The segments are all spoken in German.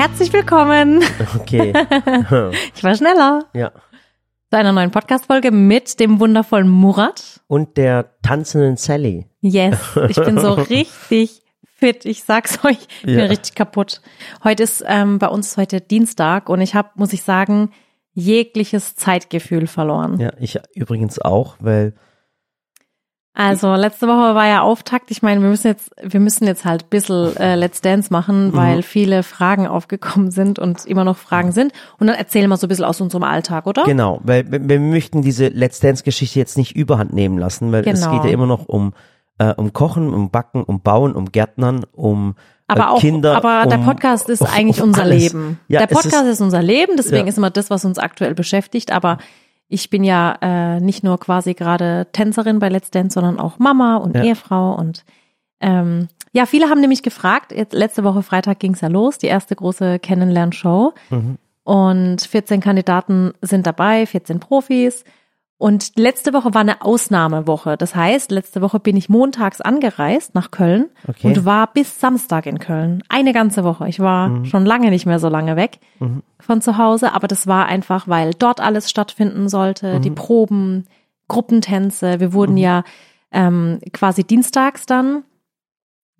Herzlich willkommen. Okay. Ich war schneller. ja. Zu einer neuen Podcast-Folge mit dem wundervollen Murat. Und der tanzenden Sally. Yes, ich bin so richtig fit. Ich sag's euch, ich bin Ja. richtig kaputt. Heute ist ähm, bei uns heute Dienstag und ich habe, muss ich sagen, jegliches Zeitgefühl verloren. Ja, ich übrigens auch, weil Also letzte Woche war ja Auftakt. Ich meine, wir müssen jetzt, wir müssen jetzt halt ein bisschen äh, Let's Dance machen, weil viele Fragen aufgekommen sind und immer noch Fragen sind. Und dann erzähl mal so ein bisschen aus unserem Alltag, oder? genau, weil wir, wir möchten diese Let's Dance Geschichte jetzt nicht überhand nehmen lassen, weil es Genau. geht ja immer noch um äh, um Kochen, um Backen, um Bauen, um Gärtnern, um äh, Aber auch, Kinder. aber der um, Podcast ist um- eigentlich um unser alles. Leben. Ja, der es Podcast ist, unser Leben, deswegen Ja. ist immer das, was uns aktuell beschäftigt. Aber ich bin ja äh, nicht nur quasi gerade Tänzerin bei Let's Dance, sondern auch Mama und Ja. Ehefrau und ähm, ja, viele haben nämlich gefragt, jetzt letzte Woche Freitag ging's ja los, die erste große Kennenlernshow. Mhm. Und 14 Kandidaten sind dabei, 14 Profis. Und letzte Woche war eine Ausnahmewoche. Das heißt, letzte Woche bin ich montags angereist nach Köln Okay. und war bis Samstag in Köln. Eine ganze Woche. Ich war schon lange nicht mehr so lange weg von zu Hause, aber das war einfach, weil dort alles stattfinden sollte. Die Proben, Gruppentänze. Wir wurden ja ähm, quasi dienstags dann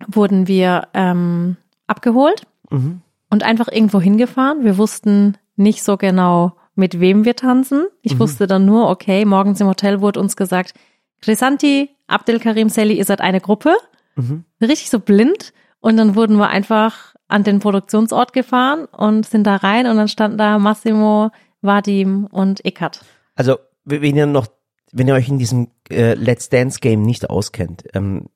wurden wir ähm, abgeholt Mhm. und einfach irgendwo hingefahren. Wir wussten nicht so genau, mit wem wir tanzen. Ich wusste dann nur, okay, morgens im Hotel wurde uns gesagt, Krisanti, Abdelkarim Seli, ihr seid eine Gruppe. Mhm. Richtig so blind. Und dann wurden wir einfach an den Produktionsort gefahren und sind da rein und dann standen da Massimo, Vadim und Ekat. Also, wenn ihr noch, wenn ihr euch in diesem äh, Let's Dance Game nicht auskennt, ähm,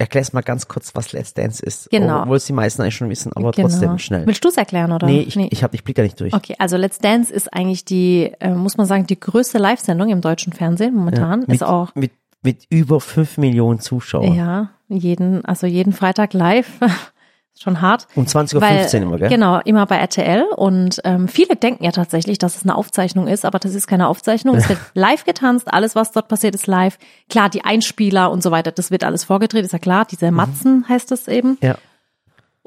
erklär's mal ganz kurz, was Let's Dance ist. Genau. Obwohl es die meisten eigentlich schon wissen, aber Genau. trotzdem schnell. Willst du es erklären, oder? Nee, ich, ich hab, ich blick da nicht durch. Okay, also Let's Dance ist eigentlich die, äh, muss man sagen, die größte Live-Sendung im deutschen Fernsehen momentan. mit, ist auch mit, mit über fünf Millionen Zuschauern. Ja, jeden, also jeden Freitag live. Schon hart. Um 20.15 Uhr immer, gell? Genau, immer bei RTL. Und ähm, viele denken ja tatsächlich, dass es eine Aufzeichnung ist, aber das ist keine Aufzeichnung. Es wird live getanzt, alles, was dort passiert, ist live. Klar, die Einspieler und so weiter, das wird alles vorgedreht, ist ja klar. Diese Matzen heißt es eben. Ja.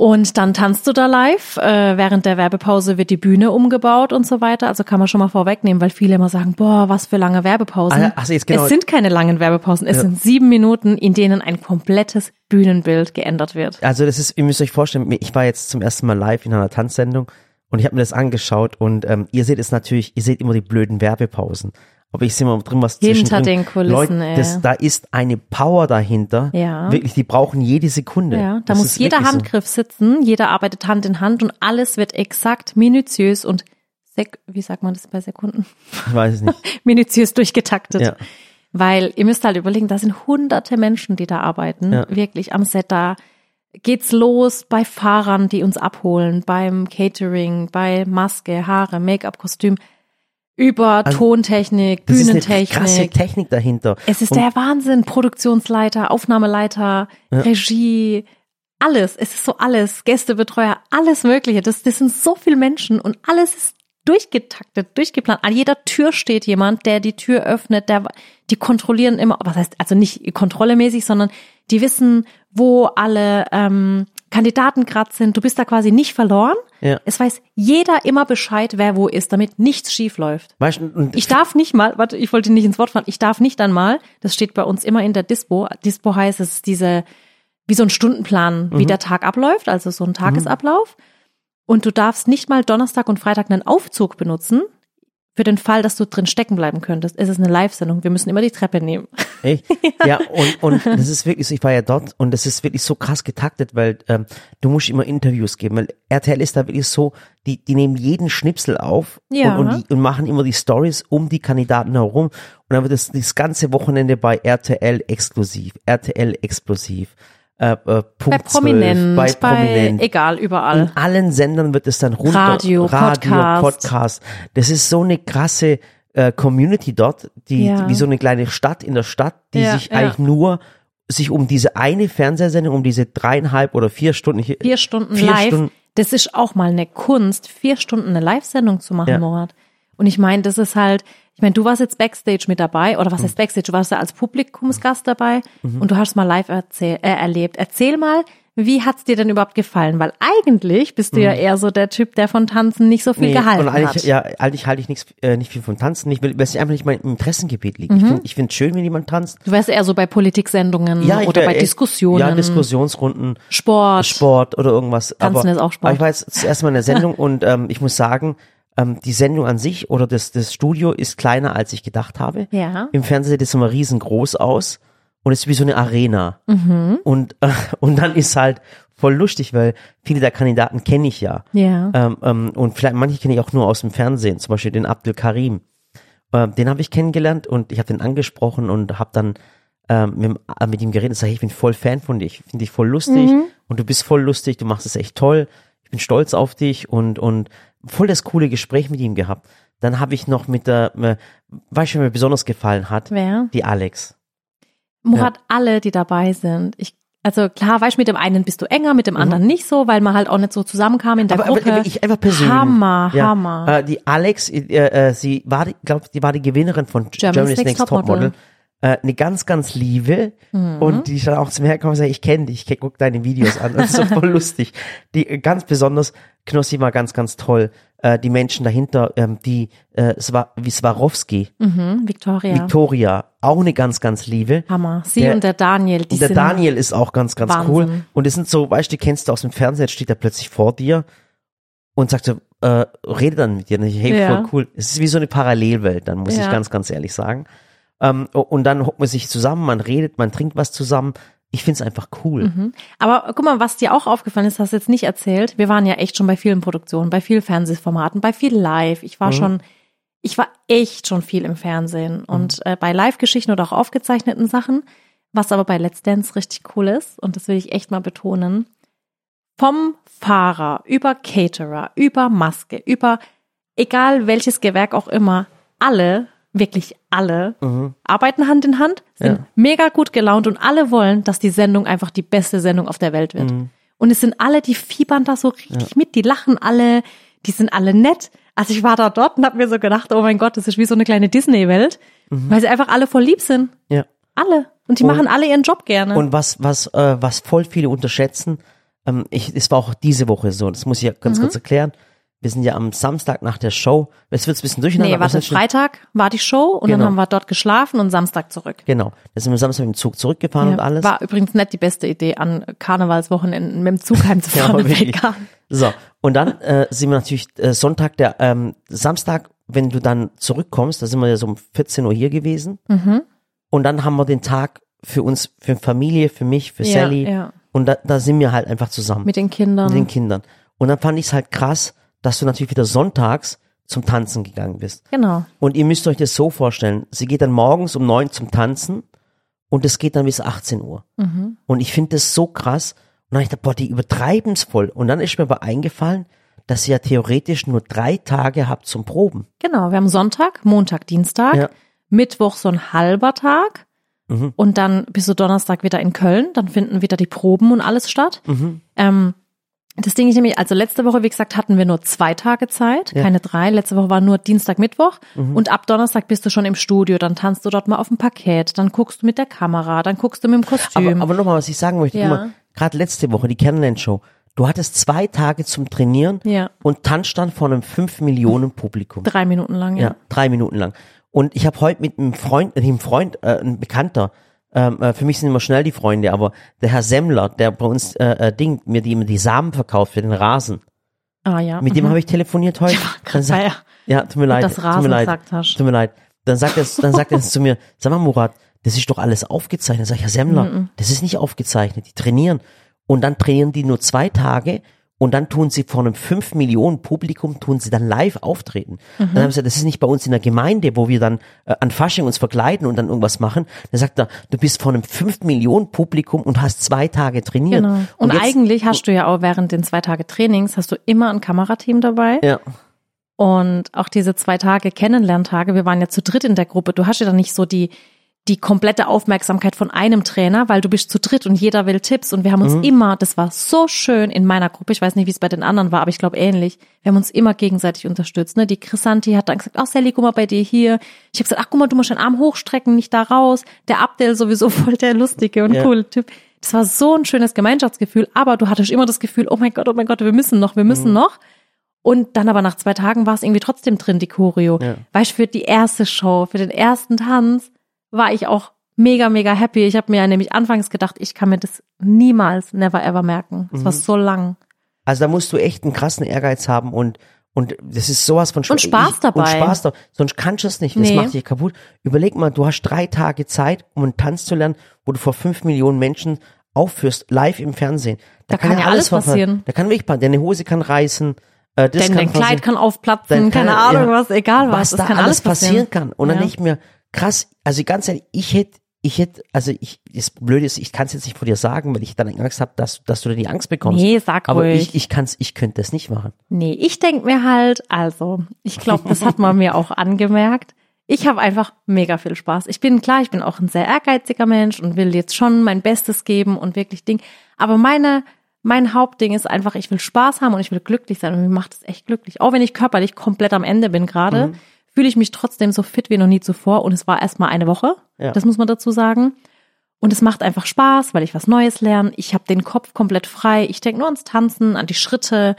Und dann tanzt du da live. Äh, während der Werbepause wird die Bühne umgebaut und so weiter. Also kann man schon mal vorwegnehmen, weil viele immer sagen, boah, was für lange Werbepausen. Ah, ach so, jetzt genau. Es sind keine langen Werbepausen. Es sind sieben Minuten, in denen ein komplettes Bühnenbild geändert wird. Also das ist, ihr müsst euch vorstellen, ich war jetzt zum ersten Mal live in einer Tanzsendung und ich habe mir das angeschaut und ähm, ihr seht es natürlich, ihr seht immer die blöden Werbepausen. Aber ich sehe mal drin, was Hinter den Kulissen, Leute, ey. das, da ist eine Power dahinter. Ja. Wirklich, die brauchen jede Sekunde. Ja, da Das muss jeder wirklich so. Handgriff sitzen, jeder arbeitet Hand in Hand und alles wird exakt minutiös und sek wie sagt man das bei Sekunden? Ich weiß es nicht. minutiös durchgetaktet. Ja. Weil ihr müsst halt überlegen, da sind hunderte Menschen, die da arbeiten, Ja. wirklich am Set. Da geht's los bei Fahrern, die uns abholen, beim Catering, bei Maske, Haare, Make-up, Kostüm, über Tontechnik, Also, Das ist eine krasse Bühnentechnik. Technik dahinter. Es ist Und der Wahnsinn. Produktionsleiter, Aufnahmeleiter, Regie, alles. Es ist so alles. Gästebetreuer, alles Mögliche. Das, das sind so viele Menschen und alles ist durchgetaktet, durchgeplant. An jeder Tür steht jemand, der die Tür öffnet, der, die kontrollieren immer, was heißt, also nicht kontrollemäßig, sondern die wissen, wo alle ähm, Kandidaten gerade sind. Du bist da quasi nicht verloren. Ja. Es weiß jeder immer Bescheid, wer wo ist, damit nichts schief läuft. Weißt, Ich darf nicht mal, warte, ich wollte nicht ins Wort fallen, ich darf nicht einmal, das steht bei uns immer in der Dispo, Dispo heißt es diese, wie so ein Stundenplan, Mhm. wie der Tag abläuft, also so ein Tagesablauf. Und du darfst nicht mal Donnerstag und Freitag einen Aufzug benutzen, für den Fall, dass du drin stecken bleiben könntest. Es ist eine Live-Sendung, wir müssen immer die Treppe nehmen. Echt? Ja, und, und das ist wirklich so, ich war ja dort und das ist wirklich so krass getaktet, weil ähm, du musst immer Interviews geben, weil RTL ist da wirklich so, die, die nehmen jeden Schnipsel auf Ja. und, und, die, und machen immer die Stories um die Kandidaten herum und dann wird das, das ganze Wochenende bei RTL exklusiv, RTL explosiv, äh, äh, Punkt Bei 12, Prominent, bei Prominent. egal, überall. In allen Sendern wird es dann runter. Radio, Radio, Podcast. Podcast. Das ist so eine krasse äh, Community dort, die, Ja. wie so eine kleine Stadt in der Stadt, die Ja, sich ja. eigentlich nur sich um diese eine Fernsehsendung, um diese dreieinhalb oder vier Stunden, Vier Stunden vier live. Stunden, Das ist auch mal eine Kunst, vier Stunden eine Live-Sendung zu machen. Morat. Und ich meine, das ist halt, ich meine, du warst jetzt Backstage mit dabei, oder was Mhm. heißt Backstage? Du warst ja als Publikumsgast dabei und du hast mal live erzähl, äh, erlebt. Erzähl mal, wie hat's dir denn überhaupt gefallen? Weil eigentlich bist du ja eher so der Typ, der von Tanzen nicht so viel Nee, gehalten und eigentlich, hat. ja, eigentlich halte ich nichts, äh, nicht viel vom Tanzen. Ich will, weil es einfach nicht mein Interessengebiet liegt. Ich Mhm. finde, ich finde schön, wenn jemand tanzt. Du wärst eher so bei Politiksendungen Ja, ich oder wär bei Diskussionen, Ja, Diskussionsrunden, Sport. Sport oder irgendwas. Tanzen aber, ist auch Sport. Aber ich war jetzt das erste Mal in der Sendung und ähm, ich muss sagen, ähm, die Sendung an sich oder das, das Studio ist kleiner, als ich gedacht habe. Ja. Im Fernsehen sieht es immer riesengroß aus und es ist wie so eine Arena. Mhm. Und, äh, und dann ist halt voll lustig, weil viele der Kandidaten kenne ich ja. Ja. Ähm, ähm, und vielleicht manche kenne ich auch nur aus dem Fernsehen, zum Beispiel den Abdel Karim. Ähm, den habe ich kennengelernt und ich habe den angesprochen und habe dann ähm, mit, äh, mit ihm geredet. Sag, ich bin voll Fan von dir, ich finde dich voll lustig und du bist voll lustig, du machst es echt toll. Ich bin stolz auf dich und und voll das coole Gespräch mit ihm gehabt. Dann habe ich noch mit der, äh, weißt du, mir besonders gefallen hat? Wer? Die Alex. Murat, alle, die dabei sind. Ich, also klar, weißt du, mit dem einen bist du enger, mit dem anderen nicht so, weil man halt auch nicht so zusammenkam in der Mhm. aber, Gruppe. aber, ich einfach persönlich. Hammer, ja, Hammer. Äh, die Alex, äh, äh, sie war, die, glaub, die war die Gewinnerin von Germany's, Next, Topmodel. Äh, eine ganz, ganz liebe Mhm. und die ist dann auch zu mir hergekommen und sagt, ich kenne dich, ich guck deine Videos an. Das ist so voll lustig. Die ganz besonders, Knossi war ganz, ganz toll. Äh, die Menschen dahinter, ähm, die äh, Swa- wie Swarovski, mhm, Victoria. Victoria, auch eine ganz, ganz liebe. Hammer. Sie Der- und der Daniel, die der sind Daniel ist auch ganz, ganz Wahnsinn. cool. Und es sind so, weißt du, die kennst du aus dem Fernsehen, jetzt steht er plötzlich vor dir und sagt so, äh, rede dann mit dir. Und ich, hey, Ja. voll cool. Es ist wie so eine Parallelwelt, dann muss Ja. ich ganz, ganz ehrlich sagen. Ähm, und dann hockt man sich zusammen, man redet, man trinkt was zusammen. Ich find's einfach cool. Mhm. Aber guck mal, was dir auch aufgefallen ist, hast du jetzt nicht erzählt. Wir waren ja echt schon bei vielen Produktionen, bei vielen Fernsehformaten, bei viel Live. Ich war Mhm. schon, ich war echt schon viel im Fernsehen und äh, bei Live-Geschichten oder auch aufgezeichneten Sachen. Was aber bei Let's Dance richtig cool ist, und das will ich echt mal betonen, vom Fahrer über Caterer, über Maske, über egal welches Gewerk auch immer, alle, wirklich alle, arbeiten Hand in Hand, sind Ja. mega gut gelaunt und alle wollen, dass die Sendung einfach die beste Sendung auf der Welt wird. Und es sind alle, die fiebern da so richtig mit, die lachen alle, die sind alle nett. Also ich war da dort und habe mir so gedacht, oh mein Gott, das ist wie so eine kleine Disney-Welt, weil sie einfach alle voll lieb sind. Ja. Alle. Und die Und- machen alle ihren Job gerne. Und was, was, äh, was voll viele unterschätzen, ähm, ich, es war auch diese Woche so, das muss ich ja ganz Mhm. kurz erklären. Wir sind ja am Samstag nach der Show, jetzt wird's ein bisschen durcheinander. nee, warte, Freitag war die Show und dann Genau. haben wir dort geschlafen und Samstag zurück. Genau, da sind wir Samstag mit dem Zug zurückgefahren und Ja, alles. War übrigens nicht die beste Idee, an Karnevalswochenenden mit dem Zug Ja, heimzufahren. Vegan. So, und dann äh, sind wir natürlich äh, Sonntag, der ähm, Samstag, wenn du dann zurückkommst, da sind wir ja so um 14 Uhr hier gewesen. Mhm. Und dann haben wir den Tag für uns, für Familie, für mich, für Ja, Sally. ja. Und da, da sind wir halt einfach zusammen Mit den Kindern. mit den Kindern. Und dann fand ich es halt krass, dass du natürlich wieder sonntags zum Tanzen gegangen bist. genau. Und ihr müsst euch das so vorstellen, sie geht dann morgens um neun zum Tanzen und es geht dann bis 18 Uhr. Mhm. Und ich finde das so krass. Und dann hab ich gedacht, boah, die übertreiben's voll. Und dann ist mir aber eingefallen, dass ihr ja theoretisch nur drei Tage habt zum Proben. Genau. Wir haben Sonntag, Montag, Dienstag, Ja. Mittwoch so ein halber Tag. Mhm. Und dann bist du Donnerstag wieder in Köln. Dann finden wieder die Proben und alles statt. Mhm. Ähm, das Ding ist nämlich, also letzte Woche, wie gesagt, hatten wir nur zwei Tage Zeit, Ja. keine drei. Letzte Woche war nur Dienstag, Mittwoch. Mhm. Und ab Donnerstag bist du schon im Studio. Dann tanzt du dort mal auf dem Parkett. Dann guckst du mit der Kamera. Dann guckst du mit dem Kostüm. Aber, aber nochmal, was ich sagen möchte, Ja. gerade letzte Woche, die Kennenlern-Show, du hattest zwei Tage zum Trainieren Ja. und tanzt dann vor einem fünf Millionen Publikum. Drei Minuten lang, ja. Ja, drei Minuten lang. Und ich habe heute mit einem Freund, äh, einem Freund, äh, ein Bekannter, ähm, äh, für mich sind immer schnell die Freunde, aber der Herr Semmler, der bei uns äh, äh, Ding, mir die immer die Samen verkauft für den Rasen, Ah ja. mit dem habe ich telefoniert heute. krass, Dann sagt- ja, tut mir leid, das tut mir Rasen leid, hast. tut mir leid. Dann sagt er, dann sagt er zu mir, sag mal Murat, das ist doch alles aufgezeichnet. Sag ich, Herr Semmler, das ist nicht aufgezeichnet, die trainieren. Und dann trainieren die nur zwei Tage und dann tun sie vor einem 5 Millionen Publikum, tun sie dann live auftreten. Dann haben sie gesagt, das ist nicht bei uns in der Gemeinde, wo wir dann äh, an Fasching uns verkleiden und dann irgendwas machen. Dann sagt er, du bist vor einem 5 Millionen Publikum und hast zwei Tage trainiert. Genau. Und, jetzt- eigentlich hast du ja auch während den zwei Tage Trainings hast du immer ein Kamerateam dabei. Ja, Und auch diese zwei Tage Kennenlerntage, wir waren ja zu dritt in der Gruppe. Du hast ja dann nicht so die, die komplette Aufmerksamkeit von einem Trainer, weil du bist zu dritt und jeder will Tipps. Und wir haben uns immer, das war so schön in meiner Gruppe, ich weiß nicht, wie es bei den anderen war, aber ich glaube ähnlich. Wir haben uns immer gegenseitig unterstützt. Ne? Die Chrisanti hat dann gesagt, ach Sally, guck mal bei dir hier. Ich habe gesagt, ach guck mal, du musst deinen Arm hochstrecken, nicht da raus. Der Abdel sowieso voll der lustige und Ja. coole Typ. Das war so ein schönes Gemeinschaftsgefühl, aber du hattest immer das Gefühl, oh mein Gott, oh mein Gott, wir müssen noch, wir müssen mhm. noch. Und dann aber nach zwei Tagen war es irgendwie trotzdem drin, die Choreo. Ja. Weißt du, für die erste Show, für den ersten Tanz war ich auch mega, mega happy. Ich habe mir ja nämlich anfangs gedacht, ich kann mir das niemals, never ever merken. Es mhm. war so lang. Also da musst du echt einen krassen Ehrgeiz haben und und das ist sowas von Spaß. Und Spaß dabei. Und Spaß dabei. Sonst kannst du es nicht. Das nee. macht dich kaputt. Überleg mal, du hast drei Tage Zeit, um einen Tanz zu lernen, wo du vor fünf Millionen Menschen aufführst, live im Fernsehen. Da, da kann, kann, ja alles passieren. Da kann wirklich deine Hose kann reißen, äh, das dein, dein Kleid kann aufplatzen, dein keine Ahnung ja, was, egal was. Was da kann alles passieren. passieren kann. Und dann ja. ich mir, krass, also ganz ehrlich, ich hätte ich hätte, also ich, das Blöde ist, ich kann es jetzt nicht vor dir sagen, weil ich dann Angst habe, dass, dass du da die Angst bekommst. Nee, sag Aber ruhig. ich, ich kann's, ich könnte das nicht machen. Nee, ich denk mir halt, also, ich glaube, das hat man mir auch angemerkt. Ich habe einfach mega viel Spaß. Ich bin klar, ich bin auch ein sehr ehrgeiziger Mensch und will jetzt schon mein Bestes geben und wirklich Ding. Aber meine, mein Hauptding ist einfach, ich will Spaß haben und ich will glücklich sein und mir macht es echt glücklich. Auch wenn ich körperlich komplett am Ende bin gerade. Mhm fühle ich mich trotzdem so fit wie noch nie zuvor. Und es war erst mal eine Woche. Ja. Das muss man dazu sagen. Und es macht einfach Spaß, weil ich was Neues lerne. Ich habe den Kopf komplett frei. Ich denke nur ans Tanzen, an die Schritte.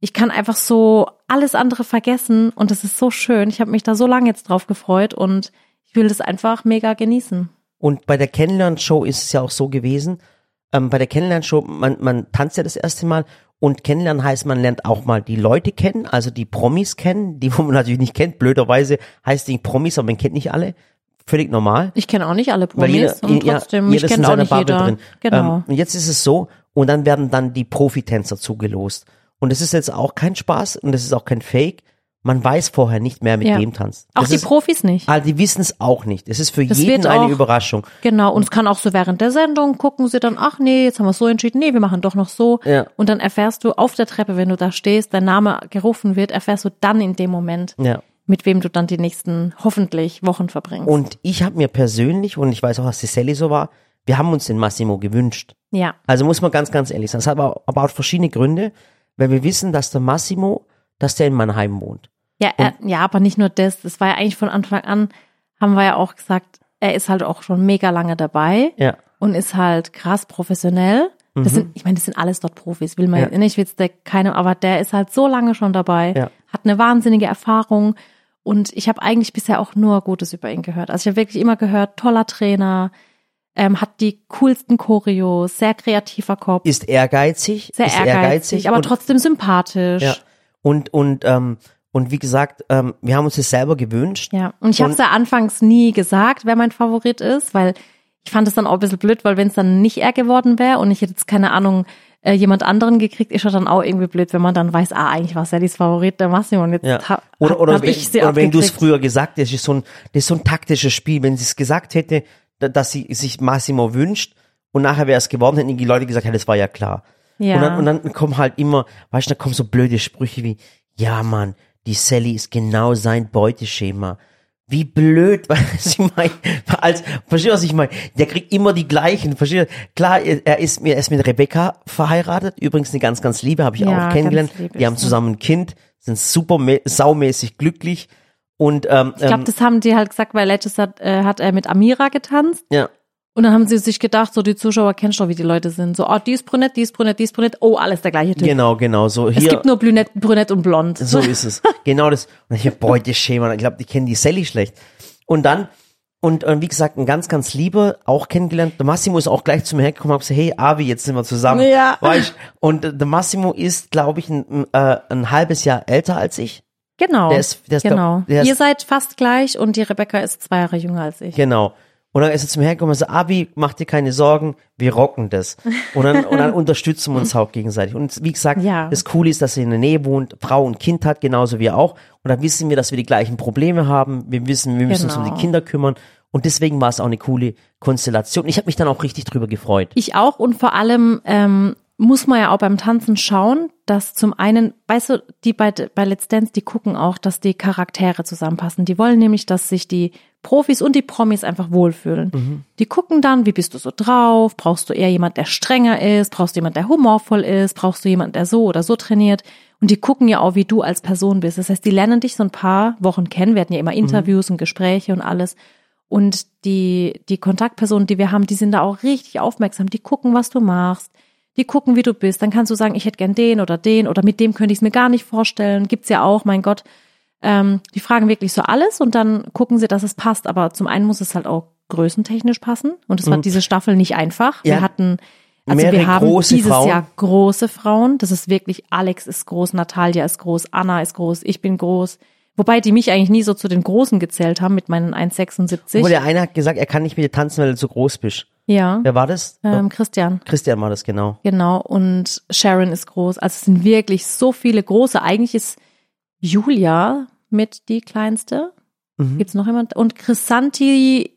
Ich kann einfach so alles andere vergessen. Und es ist so schön. Ich habe mich da so lange jetzt drauf gefreut und ich will das einfach mega genießen. Und bei der Kennenlernshow ist es ja auch so gewesen. Ähm, bei der Kennenlernshow, man, man tanzt ja das erste Mal und kennenlernen heißt, man lernt auch mal die Leute kennen, also die Promis kennen, die wo man natürlich nicht kennt. Blöderweise heißt die Promis, aber man kennt nicht alle. Völlig normal. Ich kenne auch nicht alle Promis jeder, und trotzdem, ja, ich kenne auch nicht jeder. Drin. Genau. Ähm, und jetzt ist es so, und dann werden dann die Profitänzer zugelost. Und es ist jetzt auch kein Spaß und es ist auch kein Fake man weiß vorher nicht mehr, mit ja. wem tanzt. Das auch die ist, Profis nicht. Also die wissen es auch nicht. Es ist für das jeden eine Überraschung. Genau, und es kann auch so während der Sendung gucken sie dann, ach nee, jetzt haben wir so entschieden, nee, wir machen doch noch so. Ja. Und dann erfährst du auf der Treppe, wenn du da stehst, dein Name gerufen wird, erfährst du dann in dem Moment, ja. mit wem du dann die nächsten hoffentlich Wochen verbringst. Und ich habe mir persönlich, und ich weiß auch, dass die Sally so war, wir haben uns den Massimo gewünscht. Ja. Also muss man ganz, ganz ehrlich sein. Das hat aber, aber auch verschiedene Gründe, weil wir wissen, dass der Massimo, dass der in Mannheim wohnt. Ja, er, ja, aber nicht nur das. Das war ja eigentlich von Anfang an, haben wir ja auch gesagt, er ist halt auch schon mega lange dabei ja. und ist halt krass professionell. Das mhm. sind, ich meine, das sind alles dort Profis, will man ja. nicht, will der keine, aber der ist halt so lange schon dabei, ja. hat eine wahnsinnige Erfahrung und ich habe eigentlich bisher auch nur Gutes über ihn gehört. Also ich habe wirklich immer gehört, toller Trainer, ähm, hat die coolsten Choreos, sehr kreativer Kopf. Ist ehrgeizig. Sehr ist ehrgeizig, ehrgeizig aber trotzdem sympathisch. Ja. Und, und ähm, und wie gesagt, ähm, wir haben uns das selber gewünscht. Ja, und ich habe es ja anfangs nie gesagt, wer mein Favorit ist, weil ich fand es dann auch ein bisschen blöd, weil wenn es dann nicht er geworden wäre und ich hätte jetzt keine Ahnung, äh, jemand anderen gekriegt, ist ja dann auch irgendwie blöd, wenn man dann weiß, ah, eigentlich war Sallys Favorit der Massimo und jetzt ja. oder, oder, hab ich sie Oder wenn du es früher gesagt das ist so ein, das ist so ein taktisches Spiel. Wenn sie es gesagt hätte, dass sie sich Massimo wünscht und nachher wäre es geworden, hätten die Leute gesagt, ja, das war ja klar. Ja. Und, dann, und dann kommen halt immer, weißt du, da kommen so blöde Sprüche wie, ja, Mann, die Sally ist genau sein Beuteschema. Wie blöd, was ich meine, als, verstehst du, was ich meine? Der kriegt immer die gleichen, verstehst du? Klar, er ist, er ist mit Rebecca verheiratet, übrigens eine ganz, ganz liebe, habe ich ja, auch kennengelernt. Die haben zusammen ein Kind, sind super saumäßig glücklich und ähm, ich glaube, ähm, das haben die halt gesagt, weil letztes hat, äh, hat er mit Amira getanzt. Ja. Und dann haben sie sich gedacht, so die Zuschauer kennen schon, wie die Leute sind. So, oh, die ist brünett, die ist brünett, die ist brünett. Oh, alles der gleiche Typ. Genau, genau. So hier, es gibt nur brünett, brünett und blond. So ist es. genau das. Und ich hab, boah, das Schema. Ich glaube, die kennen die Sally schlecht. Und dann, und äh, wie gesagt, ein ganz, ganz lieber, auch kennengelernt. Der Massimo ist auch gleich zu mir hergekommen und hat gesagt, hey, Avi, jetzt sind wir zusammen. Ja. Weißt? Und der Massimo ist, glaube ich, ein, äh, ein halbes Jahr älter als ich. Genau. Der ist, der ist genau. Der ist, Ihr seid fast gleich und die Rebecca ist zwei Jahre jünger als ich. Genau. Und dann ist er zu mir hergekommen und sagt, Abi, mach dir keine Sorgen, wir rocken das. Und dann, und dann unterstützen wir uns auch gegenseitig. Und wie gesagt, ja. das Coole ist, dass er in der Nähe wohnt, Frau und Kind hat, genauso wie auch. Und dann wissen wir, dass wir die gleichen Probleme haben. Wir wissen, wir müssen genau. uns um die genau. Kinder kümmern. Und deswegen war es auch eine coole Konstellation. Ich habe mich dann auch richtig drüber gefreut. Ich auch und vor allem ähm, muss man ja auch beim Tanzen schauen, dass zum einen, weißt du, die bei, bei Let's Dance, die gucken auch, dass die Charaktere zusammenpassen. Die wollen nämlich, dass sich die Profis und die Promis einfach wohlfühlen. Mhm. Die gucken dann, wie bist du so drauf? Brauchst du eher jemand, der strenger ist? Brauchst du jemand, der humorvoll ist? Brauchst du jemand, der so oder so trainiert? Und die gucken ja auch, wie du als Person bist. Das heißt, die lernen dich so ein paar Wochen kennen. Wir hatten ja immer Interviews mhm. und Gespräche und alles. Und die, die Kontaktpersonen, die wir haben, die sind da auch richtig aufmerksam. Die gucken, was du machst. Die gucken, wie du bist. Dann kannst du sagen, ich hätte gern den oder den oder mit dem könnte ich es mir gar nicht vorstellen. Gibt's ja auch, mein Gott. Ähm, die fragen wirklich so alles und dann gucken sie, dass es passt. Aber zum einen muss es halt auch größentechnisch passen. Und es war diese Staffel nicht einfach. Ja. Wir hatten, also Mehrere wir haben dieses Frauen. Jahr große Frauen. Das ist wirklich, Alex ist groß, Natalia ist groß, Anna ist groß, ich bin groß. Wobei die mich eigentlich nie so zu den Großen gezählt haben mit meinen 1,76. Obwohl der eine hat gesagt, er kann nicht mit dir tanzen, weil du zu groß bist. Ja, Wer war das? ähm, Christian. Christian war das, genau. Genau, und Sharon ist groß. Also es sind wirklich so viele große. Eigentlich ist Julia mit die kleinste. Mhm. Gibt's noch jemand? Und Chrisanti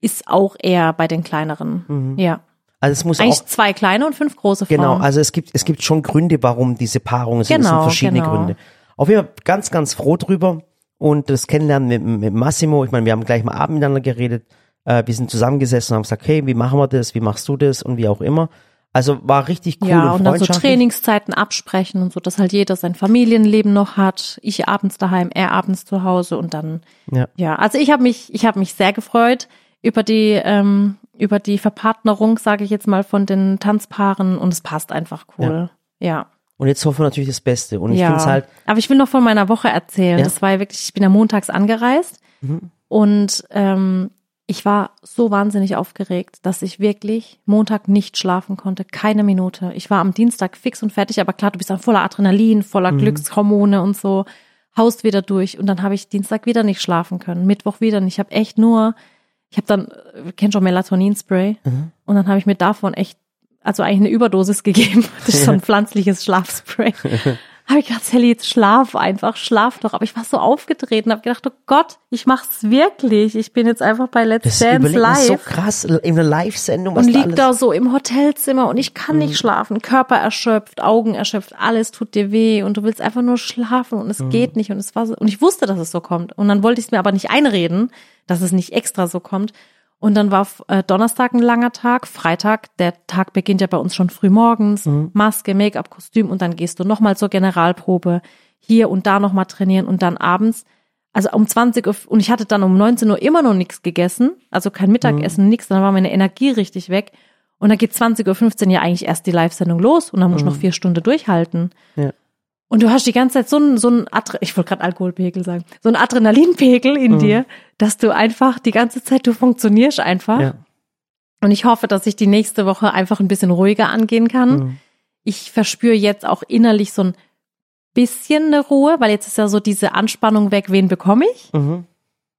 ist auch eher bei den kleineren. Ja. Also es muss Eigentlich auch zwei kleine und fünf große Frauen. Genau, also es gibt, es gibt schon Gründe, warum diese Paarungen sind. es sind Genau, verschiedene genau. Gründe. Auf jeden Fall ganz, ganz froh drüber. Und das Kennenlernen mit, mit Massimo, ich meine, wir haben gleich mal Abend miteinander geredet. Äh, wir sind zusammengesessen und haben gesagt, hey, wie machen wir das, wie machst du das und wie auch immer. Also war richtig cool ja, und, und dann so. Trainingszeiten absprechen und so, dass halt jeder sein Familienleben noch hat. Ich abends daheim, er abends zu Hause und dann Ja. Ja, also ich habe mich, ich habe mich sehr gefreut über die ähm, über die Verpartnerung, sage ich jetzt mal, von den Tanzpaaren und es passt einfach cool. Ja. Und jetzt hoffen wir natürlich das Beste. Und ich ja. finde es halt, Aber ich will noch von meiner Woche erzählen. Ja. Das war ja wirklich, ich bin ja montags angereist und ähm, ich war so wahnsinnig aufgeregt, dass ich wirklich Montag nicht schlafen konnte, keine Minute. Ich war am Dienstag fix und fertig, aber klar, du bist dann voller Adrenalin, voller Glückshormone und so, haust wieder durch und dann habe ich Dienstag wieder nicht schlafen können, Mittwoch wieder nicht. Ich habe echt nur, ich habe dann, äh, kennt schon Melatonin-Spray und dann habe ich mir davon echt, also eigentlich eine Überdosis gegeben. Das ist so ein pflanzliches Schlafspray. habe ich gedacht, Sally, jetzt schlaf einfach, schlaf doch. Aber ich war so aufgedreht und habe gedacht, oh Gott, ich mach's wirklich. Ich bin jetzt einfach bei Let's das Dance live so krass in einer Live-Sendung, und da lieg alles da so im Hotelzimmer und ich kann nicht schlafen, Körper erschöpft, Augen erschöpft, alles tut dir weh und du willst einfach nur schlafen und es geht nicht und es war so, und ich wusste, dass es so kommt. Und dann wollte ich es mir aber nicht einreden, dass es nicht extra so kommt und dann war äh, Donnerstag ein langer Tag, Freitag, der Tag beginnt ja bei uns schon früh morgens, Maske, Make-up, Kostüm und dann gehst du nochmal zur Generalprobe, hier und da nochmal trainieren und dann abends. Also um 20 Uhr und ich hatte dann um 19 Uhr immer noch nichts gegessen, also kein Mittagessen, nichts, dann war meine Energie richtig weg. Und dann geht 20.15 Uhr ja eigentlich erst die Live-Sendung los und dann muss ich noch vier Stunden durchhalten. Ja. Und du hast die ganze Zeit so ein, so ein Adre ich wollte gerade Alkoholpegel sagen, so ein Adrenalinpegel in dir, dass du einfach die ganze Zeit, du funktionierst einfach. Ja. Und ich hoffe, dass ich die nächste Woche einfach ein bisschen ruhiger angehen kann. Mhm. Ich verspüre jetzt auch innerlich so ein bisschen eine Ruhe, weil jetzt ist ja so diese Anspannung weg, wen bekomme ich? Mhm.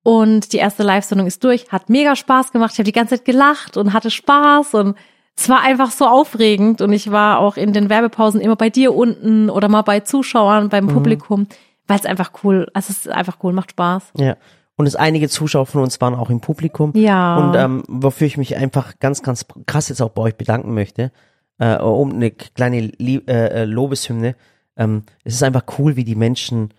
Und die erste Live-Sendung ist durch, hat mega Spaß gemacht. Ich habe die ganze Zeit gelacht und hatte Spaß und es war einfach so aufregend und ich war auch in den Werbepausen immer bei dir unten oder mal bei Zuschauern, beim Publikum, weil es einfach cool, also es ist einfach cool, macht Spaß. Ja. Und es einige Zuschauer von uns waren auch im Publikum. Ja. Und ähm, wofür ich mich einfach ganz, ganz krass jetzt auch bei euch bedanken möchte, äh, um eine kleine Lie äh, äh, Lobeshymne. Ähm, es ist einfach cool, wie die Menschen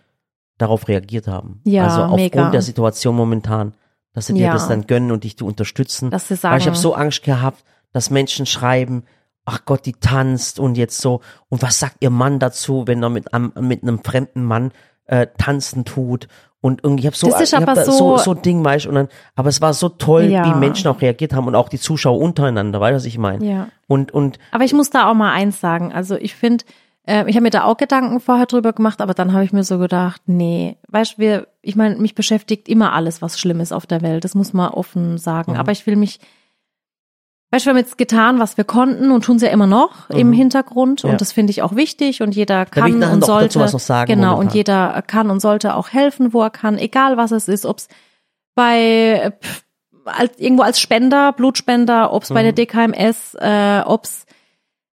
darauf reagiert haben. Ja, also aufgrund mega. der Situation momentan, dass sie dir Ja. das dann gönnen und dich zu unterstützen. Dass sie Weil sagen, ich habe so Angst gehabt, dass Menschen schreiben, ach Gott, die tanzt und jetzt so, und was sagt ihr Mann dazu, wenn er mit, einem- mit einem fremden Mann äh, tanzen tut? Und irgendwie, ich habe so, ich hab so- so, so Ding, weißt du, und dann, aber es war so toll, Ja. wie Menschen auch reagiert haben und auch die Zuschauer untereinander, weißt du, was ich meine? Ja. Und, und, Aber ich muss da auch mal eins sagen. Also ich finde, äh, ich habe mir da auch Gedanken vorher drüber gemacht, aber dann habe ich mir so gedacht, nee, weißt du, ich meine, mich beschäftigt immer alles, was schlimm ist auf der Welt. Das muss man offen sagen. Mhm. Aber ich will mich, weißt du, wir haben jetzt getan, was wir konnten und tun es ja immer noch im Hintergrund. Mhm. Ja. Und das finde ich auch wichtig und jeder kann und sollte. sagen genau, und jeder kann und sollte auch helfen, wo er kann, egal was es ist, ob es bei pff, als, irgendwo als Spender, Blutspender, ob es bei der Mhm. DKMS, äh, ob es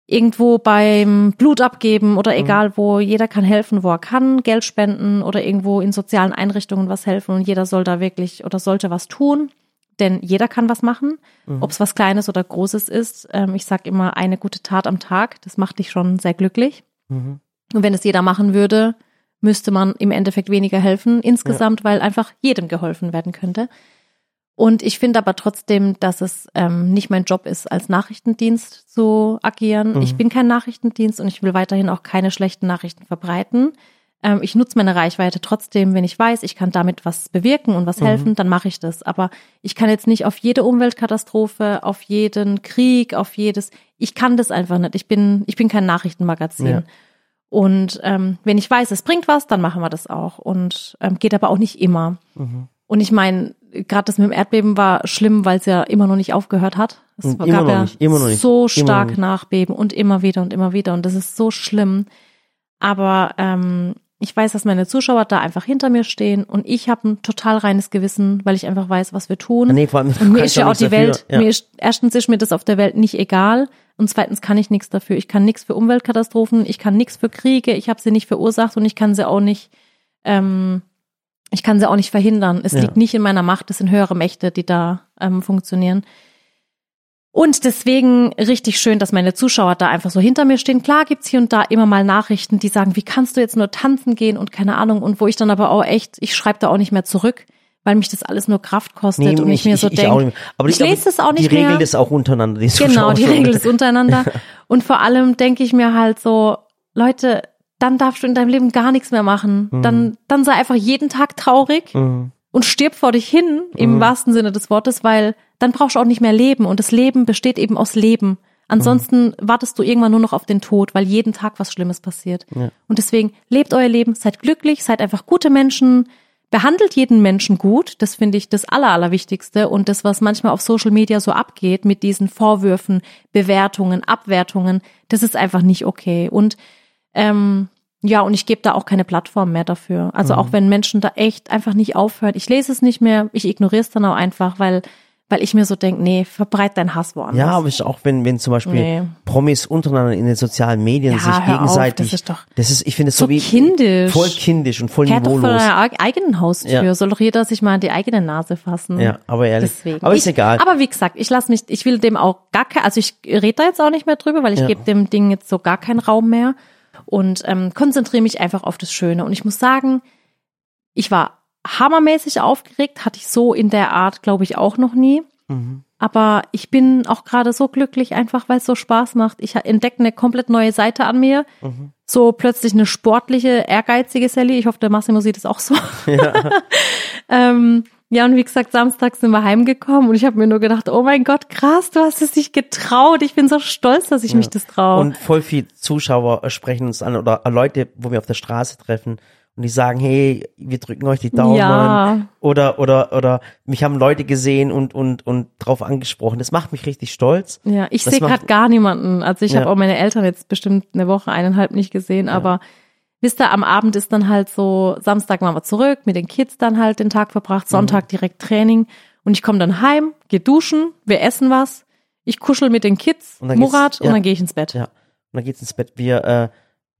irgendwo beim Blut abgeben Mhm. oder egal wo, jeder kann helfen, wo er kann, Geld spenden oder irgendwo in sozialen Einrichtungen was helfen und jeder soll da wirklich oder sollte was tun, denn jeder kann was machen, Mhm. ob es was Kleines oder Großes ist. Ähm, ich sag immer eine gute Tat am Tag, das macht dich schon sehr glücklich. Mhm. Und wenn es jeder machen würde, müsste man im Endeffekt weniger helfen insgesamt, weil einfach jedem geholfen werden könnte. Und ich finde aber trotzdem, dass es ähm, nicht mein Job ist, als Nachrichtendienst zu agieren. Ich bin kein Nachrichtendienst und ich will weiterhin auch keine schlechten Nachrichten verbreiten. Ähm, ich nutze meine Reichweite trotzdem, wenn ich weiß, ich kann damit was bewirken und was Mhm. helfen, dann mache ich das. Aber ich kann jetzt nicht auf jede Umweltkatastrophe, auf jeden Krieg, auf jedes, ich kann das einfach nicht. Ich bin, ich bin kein Nachrichtenmagazin. Ja. Und ähm, wenn ich weiß, es bringt was, dann machen wir das auch. Und ähm, geht aber auch nicht immer. Mhm. Und ich meine, gerade das mit dem Erdbeben war schlimm, weil es ja immer noch nicht aufgehört hat. Es Und gab ja nicht, so stark. Nachbeben und immer wieder und immer wieder. Und das ist so schlimm. Aber ähm, ich weiß, dass meine Zuschauer da einfach hinter mir stehen und ich habe ein total reines Gewissen, weil ich einfach weiß, was wir tun. Nee, vor allem, Und mir ist ja auch die dafür. Welt, Ja. mir ist, erstens ist mir das auf der Welt nicht egal und zweitens kann ich nichts dafür. Ich kann nichts für Umweltkatastrophen, ich kann nichts für Kriege, ich habe sie nicht verursacht und ich kann sie auch nicht, ähm, ich kann sie auch nicht verhindern. Es Ja. liegt nicht in meiner Macht, es sind höhere Mächte, die da ähm, funktionieren. Und deswegen richtig schön, dass meine Zuschauer da einfach so hinter mir stehen. Klar gibt's hier und da immer mal Nachrichten, die sagen, wie kannst du jetzt nur tanzen gehen und keine Ahnung. Und wo ich dann aber auch echt, ich schreibe da auch nicht mehr zurück, weil mich das alles nur Kraft kostet Nee, und ich, mir so denke. Aber ich glaube, lese es auch nicht Die regeln mehr. das auch untereinander. Die Genau, die regeln es untereinander. Und vor allem denke ich mir halt so, Leute, dann darfst du in deinem Leben gar nichts mehr machen. Dann, dann sei einfach jeden Tag traurig Mhm. Und stirb vor dich hin, im wahrsten Sinne des Wortes, weil dann brauchst du auch nicht mehr leben. Und das Leben besteht eben aus Leben. Ansonsten wartest du irgendwann nur noch auf den Tod, weil jeden Tag was Schlimmes passiert. Ja. Und deswegen lebt euer Leben, seid glücklich, seid einfach gute Menschen, behandelt jeden Menschen gut. Das finde ich das Aller, Allerwichtigste. Und das, was manchmal auf Social Media so abgeht mit diesen Vorwürfen, Bewertungen, Abwertungen, das ist einfach nicht okay. Und ähm, ja, und ich gebe da auch keine Plattform mehr dafür. Also auch wenn Menschen da echt einfach nicht aufhören. Ich lese es nicht mehr, ich ignoriere es dann auch einfach, weil, weil ich mir so denke, nee, verbreit deinen Hass woanders. Ja, aber ist auch wenn, wenn zum Beispiel Nee. Promis untereinander in den sozialen Medien Ja, sich hör auf, gegenseitig, das ist doch das ist, ich finde es so so wie kindisch. voll kindisch und voll Kehrt doch vor niveaulos. deiner eig- eigenen Haustür. Ja. Soll doch jeder sich mal an die eigene Nase fassen. Ja, aber ehrlich. Deswegen. Aber ist ich, egal. Aber wie gesagt, ich lasse mich, ich will dem auch gar kein, also ich rede da jetzt auch nicht mehr drüber, weil ich Ja. gebe dem Ding jetzt so gar keinen Raum mehr und ähm, konzentriere mich einfach auf das Schöne. Und ich muss sagen, ich war hammermäßig aufgeregt, hatte ich so in der Art, glaube ich, auch noch nie. Mhm. Aber ich bin auch gerade so glücklich, einfach weil es so Spaß macht. Ich entdecke eine komplett neue Seite an mir. Mhm. So plötzlich eine sportliche, ehrgeizige Sally. Ich hoffe, der Massimo sieht es auch so. ähm, ja, und wie gesagt, Samstag sind wir heimgekommen und ich habe mir nur gedacht, oh mein Gott, krass, du hast es dich getraut. Ich bin so stolz, dass ich mich das traue. Und voll viel Zuschauer sprechen uns an oder Leute, wo wir auf der Straße treffen und die sagen, hey, wir drücken euch die Daumen. Ja. Oder, oder, oder mich haben Leute gesehen und, und, und drauf angesprochen. Das macht mich richtig stolz. Ja, ich sehe gerade gar niemanden. Also ich Ja. habe auch meine Eltern jetzt bestimmt eine Woche, eineinhalb nicht gesehen, aber wisst ihr, am Abend ist dann halt so, Samstag waren wir zurück, mit den Kids dann halt den Tag verbracht, Mhm. Sonntag direkt Training und ich komme dann heim, geh duschen, wir essen was, ich kuschel mit den Kids, Und Murat, ja. und dann gehe ich ins Bett. Ja. Und dann geht's ins Bett. Wir, äh,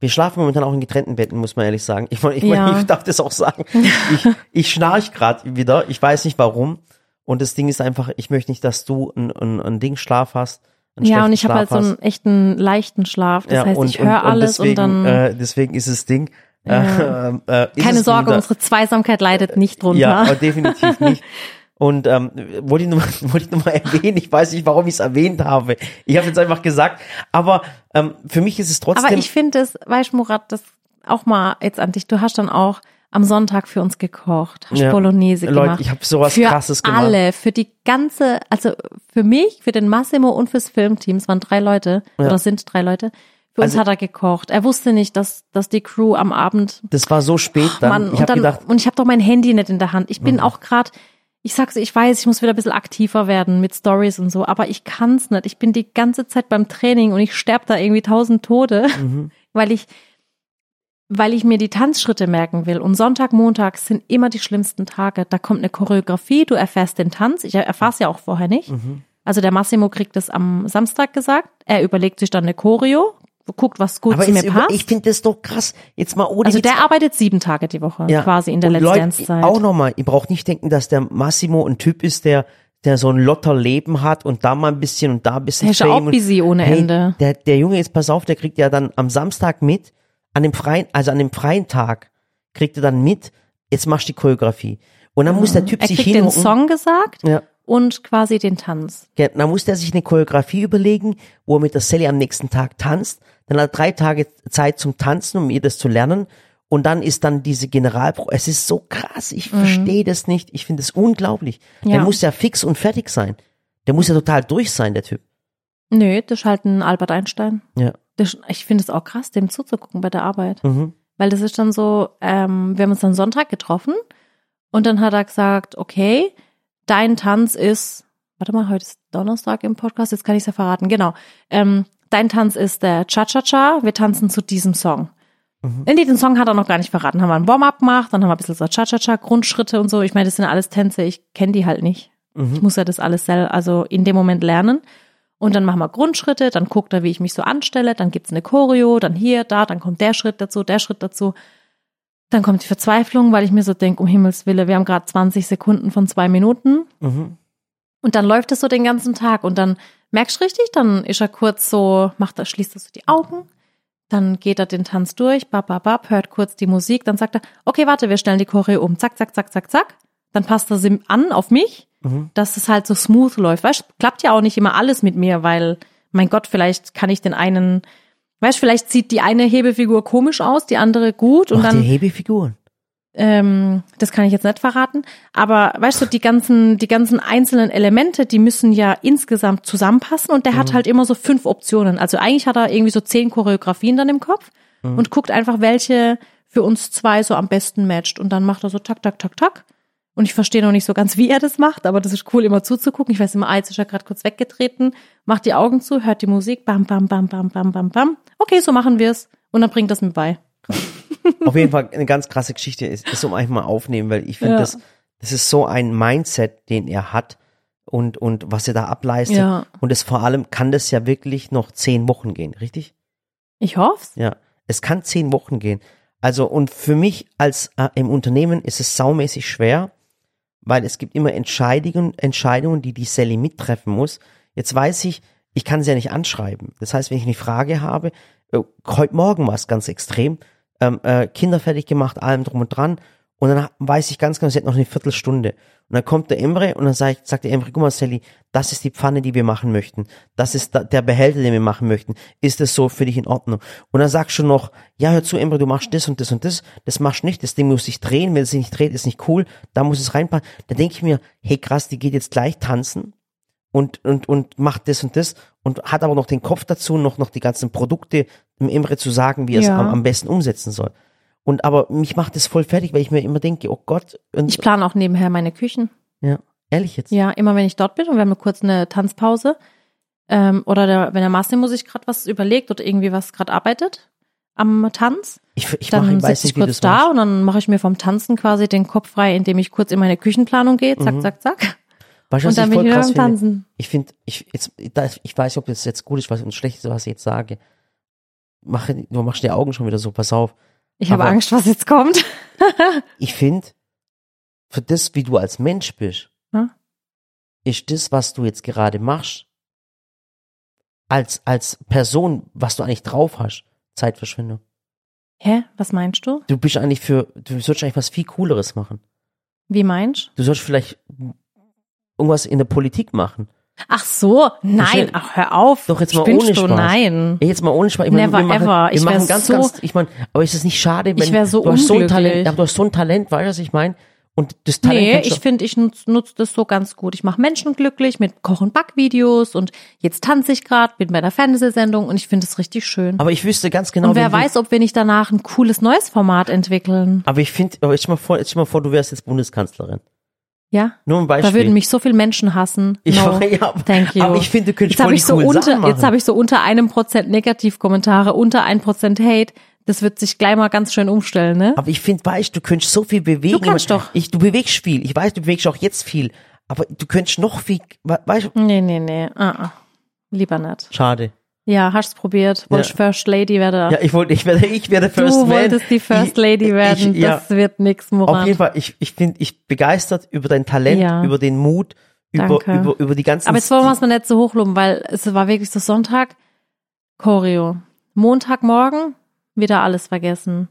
wir schlafen momentan auch in getrennten Betten, muss man ehrlich sagen. Ich, ich, Ja. ich darf das auch sagen. Ich, ich schnarch gerade wieder. Ich weiß nicht warum. Und das Ding ist einfach, ich möchte nicht, dass du ein, ein, ein Ding Schlaf hast. Ja, und ich habe halt so einen echten leichten Schlaf. Das Ja, heißt, und- ich höre alles deswegen, und dann Äh, deswegen ist das Ding. Äh, äh, ist keine Sorge, wieder- unsere Zweisamkeit leidet nicht drunter. Ja, aber definitiv nicht. Und ähm, wollte ich nur wollte ich nur mal erwähnen. Ich weiß nicht, warum ich es erwähnt habe. Ich habe jetzt einfach gesagt. Aber ähm, für mich ist es trotzdem. Aber ich finde es, weißt Murat, das auch mal jetzt an dich. Du hast dann auch am Sonntag für uns gekocht, hast Ja. Bolognese Leute, gemacht. ich habe sowas für Krasses gemacht. alle, für die ganze, also für mich, für den Massimo und fürs Filmteam, es waren drei Leute oder sind drei Leute. Für uns Also- hat er gekocht. Er wusste nicht, dass, dass die Crew am Abend Das war so spät dann. Mann, ich und habe dann, gedacht, und ich habe doch mein Handy nicht in der Hand. Ich bin auch gerade, ich sag's, ich weiß, ich muss wieder ein bisschen aktiver werden mit Stories und so, aber ich kann's nicht. Ich bin die ganze Zeit beim Training und ich sterb da irgendwie tausend Tode, Mhm. weil ich, weil ich mir die Tanzschritte merken will. Und Sonntag, Montag sind immer die schlimmsten Tage. Da kommt eine Choreografie, du erfährst den Tanz. Ich erfahr's ja auch vorher nicht. Mhm. Also der Massimo kriegt es am Samstag gesagt. Er überlegt sich dann eine Choreo, guckt, was gut aber zu mir über, passt. ich finde das doch krass. Jetzt mal ohne also der arbeitet sieben Tage die Woche, Ja. quasi in der Und Let's Leute, Dance Zeit. Auch nochmal, ihr braucht nicht denken, dass der Massimo ein Typ ist, der der so ein Lotterleben hat und da mal ein bisschen und da ein bisschen Der ist auch busy ohne hey, Ende. Der, der Junge jetzt, pass auf, der kriegt ja dann am Samstag mit, an dem freien, also an dem freien Tag, kriegt er dann mit, jetzt machst du die Choreografie. Und dann muss der Typ Er sich kriegt den. Song gesagt Ja. und quasi den Tanz. Ja, Dann muss der sich eine Choreografie überlegen, wo er mit der Sally am nächsten Tag tanzt. Dann hat er drei Tage Zeit zum Tanzen, um ihr das zu lernen. und dann ist dann diese Generalpro, es ist so krass, ich verstehe das nicht, ich finde es unglaublich. Der Mhm. Ja. muss ja fix und fertig sein. Der muss ja total durch sein, der Typ. Nö, das ist halt ein Albert Einstein. Ja. Das, ich finde es auch krass, dem zuzugucken bei der Arbeit. Mhm. Weil das ist dann so, ähm, wir haben uns dann Sonntag getroffen und dann hat er gesagt, okay, dein Tanz ist, warte mal, heute ist Donnerstag im Podcast, jetzt kann ich es ja verraten, genau. Ähm, dein Tanz ist der Cha-Cha-Cha, wir tanzen zu diesem Song. Mhm. Nee, den Song hat er noch gar nicht verraten. Haben wir ein Warm-up gemacht, dann haben wir ein bisschen so Cha-Cha-Cha, Grundschritte und so. Ich meine, das sind alles Tänze, ich kenne die halt nicht. Mhm. Ich muss ja das alles selber, also in dem Moment lernen. Und dann machen wir Grundschritte, dann guckt er, wie ich mich so anstelle, dann gibt's eine Choreo, dann hier, da, dann kommt der Schritt dazu, der Schritt dazu. Dann kommt die Verzweiflung, weil ich mir so denke, um Himmels Wille, wir haben gerade 20 Sekunden von zwei Minuten. Mhm. Und dann läuft es so den ganzen Tag und dann merkst du richtig, dann ist er kurz so, macht er, schließt er so die Augen, dann geht er den Tanz durch, bap, bap, bap, hört kurz die Musik, dann sagt er, okay, warte, wir stellen die Choreo um, zack, zack, zack, zack, zack. Dann passt er sie an auf mich, Mhm. dass es halt so smooth läuft. Weißt, klappt ja auch nicht immer alles mit mir, weil, mein Gott, vielleicht kann ich den einen, weißt, vielleicht sieht die eine Hebefigur komisch aus, die andere gut und Macht dann ihr Hebefiguren? ähm, das kann ich jetzt nicht verraten, aber weißt du, die ganzen, die ganzen einzelnen Elemente, die müssen ja insgesamt zusammenpassen und der hat halt immer so fünf Optionen. Also eigentlich hat er irgendwie so zehn Choreografien dann im Kopf und guckt einfach, welche für uns zwei so am besten matcht. Und dann macht er so tak, tak, tak, tak. Und ich verstehe noch nicht so ganz, wie er das macht, aber das ist cool, immer zuzugucken. Ich weiß immer, ah, jetzt ist er gerade kurz weggetreten, macht die Augen zu, hört die Musik, bam, bam, bam, bam, bam, bam, bam. Okay, so machen wir es. Und dann bringt das mir bei. Auf jeden Fall eine ganz krasse Geschichte ist, ist um einfach mal aufnehmen, weil ich finde, Ja. das, das ist so ein Mindset, den er hat und, und was er da ableistet. Ja. Und es vor allem kann das ja wirklich noch zehn Wochen gehen, richtig? Ich hoff's. Ja. Es kann zehn Wochen gehen. Also, und für mich als äh, im Unternehmen ist es saumäßig schwer, weil es gibt immer Entscheidungen, Entscheidungen, die die Sally mittreffen muss. Jetzt weiß ich, ich kann sie ja nicht anschreiben. Das heißt, wenn ich eine Frage habe, äh, heute Morgen war es ganz extrem, ähm, äh, Kinder fertig gemacht, allem drum und dran. Und dann weiß ich ganz genau, sie hat noch eine Viertelstunde. Und dann kommt der Emre und dann sag ich, sagt der Emre, guck mal, Sally, das ist die Pfanne, die wir machen möchten. Das ist der Behälter, den wir machen möchten. Ist das so für dich in Ordnung? Und dann sagst du noch, ja, hör zu, Emre, du machst das und das und das. Das machst du nicht. Das Ding muss sich drehen. Wenn es sich nicht dreht, ist nicht cool. Da muss es reinpassen. Da denke ich mir, hey krass, die geht jetzt gleich tanzen und, und, und macht das und das und hat aber noch den Kopf dazu, noch, noch die ganzen Produkte dem Emre zu sagen, wie er es Ja. am, am besten umsetzen soll. Und aber mich macht das voll fertig, weil ich mir immer denke, oh Gott, und, Ich plane auch nebenher meine Küchen. ja, ehrlich jetzt. Ja, immer wenn ich dort bin und wir haben kurz eine Tanzpause. Ähm, oder der, wenn der Massimo sich gerade was überlegt oder irgendwie was gerade arbeitet am Tanz, Ich, ich dann sitze ich kurz da machst. und dann mache ich mir vom Tanzen quasi den Kopf frei, indem ich kurz in meine Küchenplanung gehe, zack, Mhm. zack, zack. Weißt Und dann ich bin ich wieder finde? Tanzen. Ich finde, ich, jetzt, ich weiß ob das jetzt gut ist was, und schlecht ist, was ich jetzt sage. Mach, du machst die Augen schon wieder so, pass auf. Ich habe Angst, was jetzt kommt. Ich finde, für das, wie du als Mensch bist, Ja. ist das, was du jetzt gerade machst, als, als Person, was du eigentlich drauf hast, Zeitverschwendung. Hä? Was meinst du? Du bist eigentlich für, du sollst eigentlich was viel Cooleres machen. Wie meinst Du sollst vielleicht irgendwas in der Politik machen. Ach so, nein, ach hör auf. Doch, jetzt mal ohne? Spaß. Nein. Ey, Jetzt mal ohne Spaß. Ich meine, Never wir machen, ever. Wir Ich machen ganz, so- ganz, ich meine, aber ist es nicht schade, wenn Ich so du hast so ein Talent, aber du hast so ein Talent, weißt du, was ich meine? Und das Talent Nee, ich finde, ich nutze nutz das so ganz gut. Ich mache Menschen glücklich mit Koch- und Backvideos und jetzt tanze ich gerade, bin bei der Fernsehsendung und ich finde es richtig schön. aber ich wüsste ganz genau, und wer weiß, ob wir nicht danach ein cooles neues Format entwickeln. Aber ich finde, aber jetzt mal vor, jetzt mal vor, du wärst jetzt Bundeskanzlerin. Ja? Nur ein Beispiel. Da würden mich so viele Menschen hassen. ich, no, ja, thank you. aber ich finde, du könntest jetzt voll ich so unter, jetzt habe ich so unter einem Prozent Negativkommentare, unter ein Prozent Hate. Das wird sich gleich mal ganz schön umstellen, ne? aber ich finde, weißt du, könntest so viel bewegen. Du kannst doch. Ich, du bewegst viel. Ich weiß, du bewegst auch jetzt viel. Aber du könntest noch viel, we- weißt du, Nee, nee, nee. Ah, ah. Lieber nicht. schade. Ja, hast probiert. Wollte Ja. ich First Lady werden. Ja, ich wollte, ich werde, ich werde First du Man. wolltest die First Ich- Lady werden. Ich, ja, Das wird nix, Murat. auf jeden Fall. Ich, ich finde, ich begeistert über dein Talent, Ja. über den Mut, über, Danke. über, über die ganzen. Aber jetzt wollen wir es mal nicht so hochloben, weil es war wirklich so Sonntag, Choreo. Montagmorgen, wieder alles vergessen.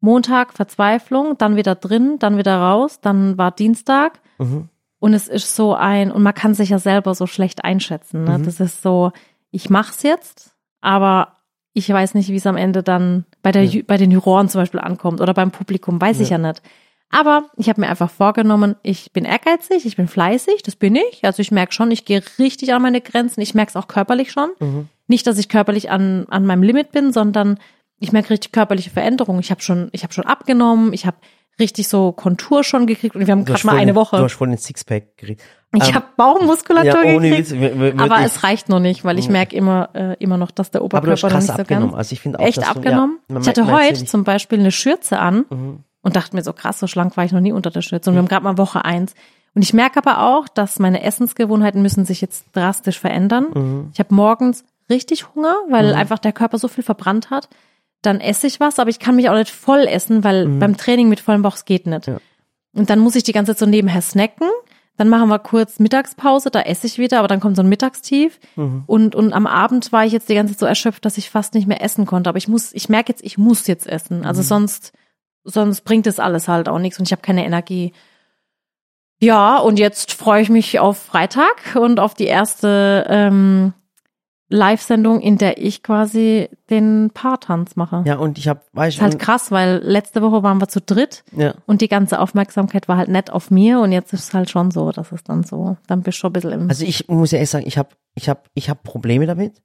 Montag Verzweiflung, dann wieder drin, dann wieder raus, dann war Dienstag. Mhm. Und es ist so ein, und man kann sich ja selber so schlecht einschätzen. Ne? Mhm. Das ist so, ich mach's jetzt, aber ich weiß nicht, wie es am Ende dann bei, der, Ju- bei den Juroren zum Beispiel ankommt oder beim Publikum, weiß ich ja nicht. Aber ich habe mir einfach vorgenommen, ich bin ehrgeizig, ich bin fleißig, das bin ich. Also ich merke schon, ich gehe richtig an meine Grenzen. Ich merke es auch körperlich schon. Nicht, dass ich körperlich an, an meinem Limit bin, sondern ich merke richtig körperliche Veränderungen. Ich habe schon, ich habe schon abgenommen, ich habe richtig so Kontur schon gekriegt und wir haben gerade mal eine Woche. Du hast voll den Sixpack gekriegt. Ich Ähm, habe Bauchmuskulatur ja, ohne gekriegt. Witz, wir- aber es reicht noch nicht, weil ich merke immer, äh, immer noch, dass der Aber du Oberkörper hast krass nicht so abgenommen. ganz. Also ich finde auch, Echt du- abgenommen? Ja, ich hatte heute zum Beispiel eine Schürze an Mhm. und dachte mir so krass, so schlank war ich noch nie unter der Schürze. Und wir haben gerade mal Woche eins. Und ich merke aber auch, dass meine Essensgewohnheiten müssen sich jetzt drastisch verändern. Mhm. Ich habe morgens richtig Hunger, weil einfach der Körper so viel verbrannt hat. Dann esse ich was, aber ich kann mich auch nicht voll essen, weil beim Training mit vollem Bauch es geht nicht. Mhm. Ja. Und dann muss ich die ganze Zeit so nebenher snacken. Dann machen wir kurz Mittagspause, da esse ich wieder, aber dann kommt so ein Mittagstief. Mhm. Und, und am Abend war ich jetzt die ganze Zeit so erschöpft, dass ich fast nicht mehr essen konnte. Aber ich muss, ich merke jetzt, ich muss jetzt essen. Mhm. Also sonst, sonst bringt es alles halt auch nichts und ich habe keine Energie. Ja, und jetzt freue ich mich auf Freitag und auf die erste ähm, Live-Sendung, in der ich quasi den Paartanz mache. Ja, und ich habe, weißt Ist halt krass, weil letzte Woche waren wir zu dritt ja, und die ganze Aufmerksamkeit war halt nett auf mir und jetzt ist es halt schon so, dass es dann so, dann bist du schon ein bisschen im. also ich muss ja echt sagen, ich habe, ich habe, ich habe Probleme damit,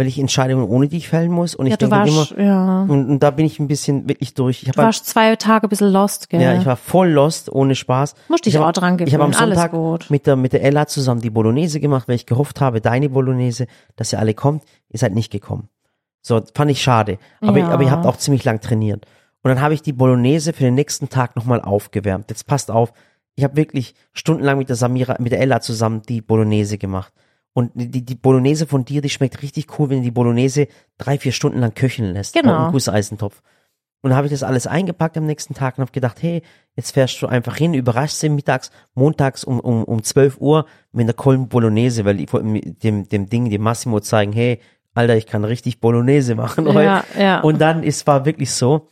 weil ich Entscheidungen ohne dich fällen muss und ich ja, denke warst, immer, ja, und, und da bin ich ein bisschen wirklich durch. Ich du habe warst zwei Tage ein bisschen lost, gell? ja, ich war voll lost, ohne Spaß. Musst dich ich hab- auch dran Ich habe am gewöhnen, Sonntag gut. mit der mit der Ella zusammen die Bolognese gemacht, weil ich gehofft habe, deine Bolognese, dass ihr alle kommt. Ihr seid nicht gekommen. So fand ich schade. Aber Ja. aber ihr habt auch ziemlich lang trainiert. Und dann habe ich die Bolognese für den nächsten Tag nochmal aufgewärmt. Jetzt passt auf, ich habe wirklich stundenlang mit der Samira, mit der Ella zusammen die Bolognese gemacht. Und die, die Bolognese von dir, die schmeckt richtig cool, wenn du die Bolognese drei, vier Stunden lang köcheln lässt. Genau. Im Gusseisentopf. Und dann habe ich das alles eingepackt am nächsten Tag und habe gedacht, hey, jetzt fährst du einfach hin, überraschst sie mittags, montags um, um, um 12 Uhr mit einer Kolben Bolognese, weil ich wollte dem, dem Ding, dem Massimo zeigen, hey, Alter, ich kann richtig Bolognese machen heute. Ja, ja. Und dann, es war wirklich so,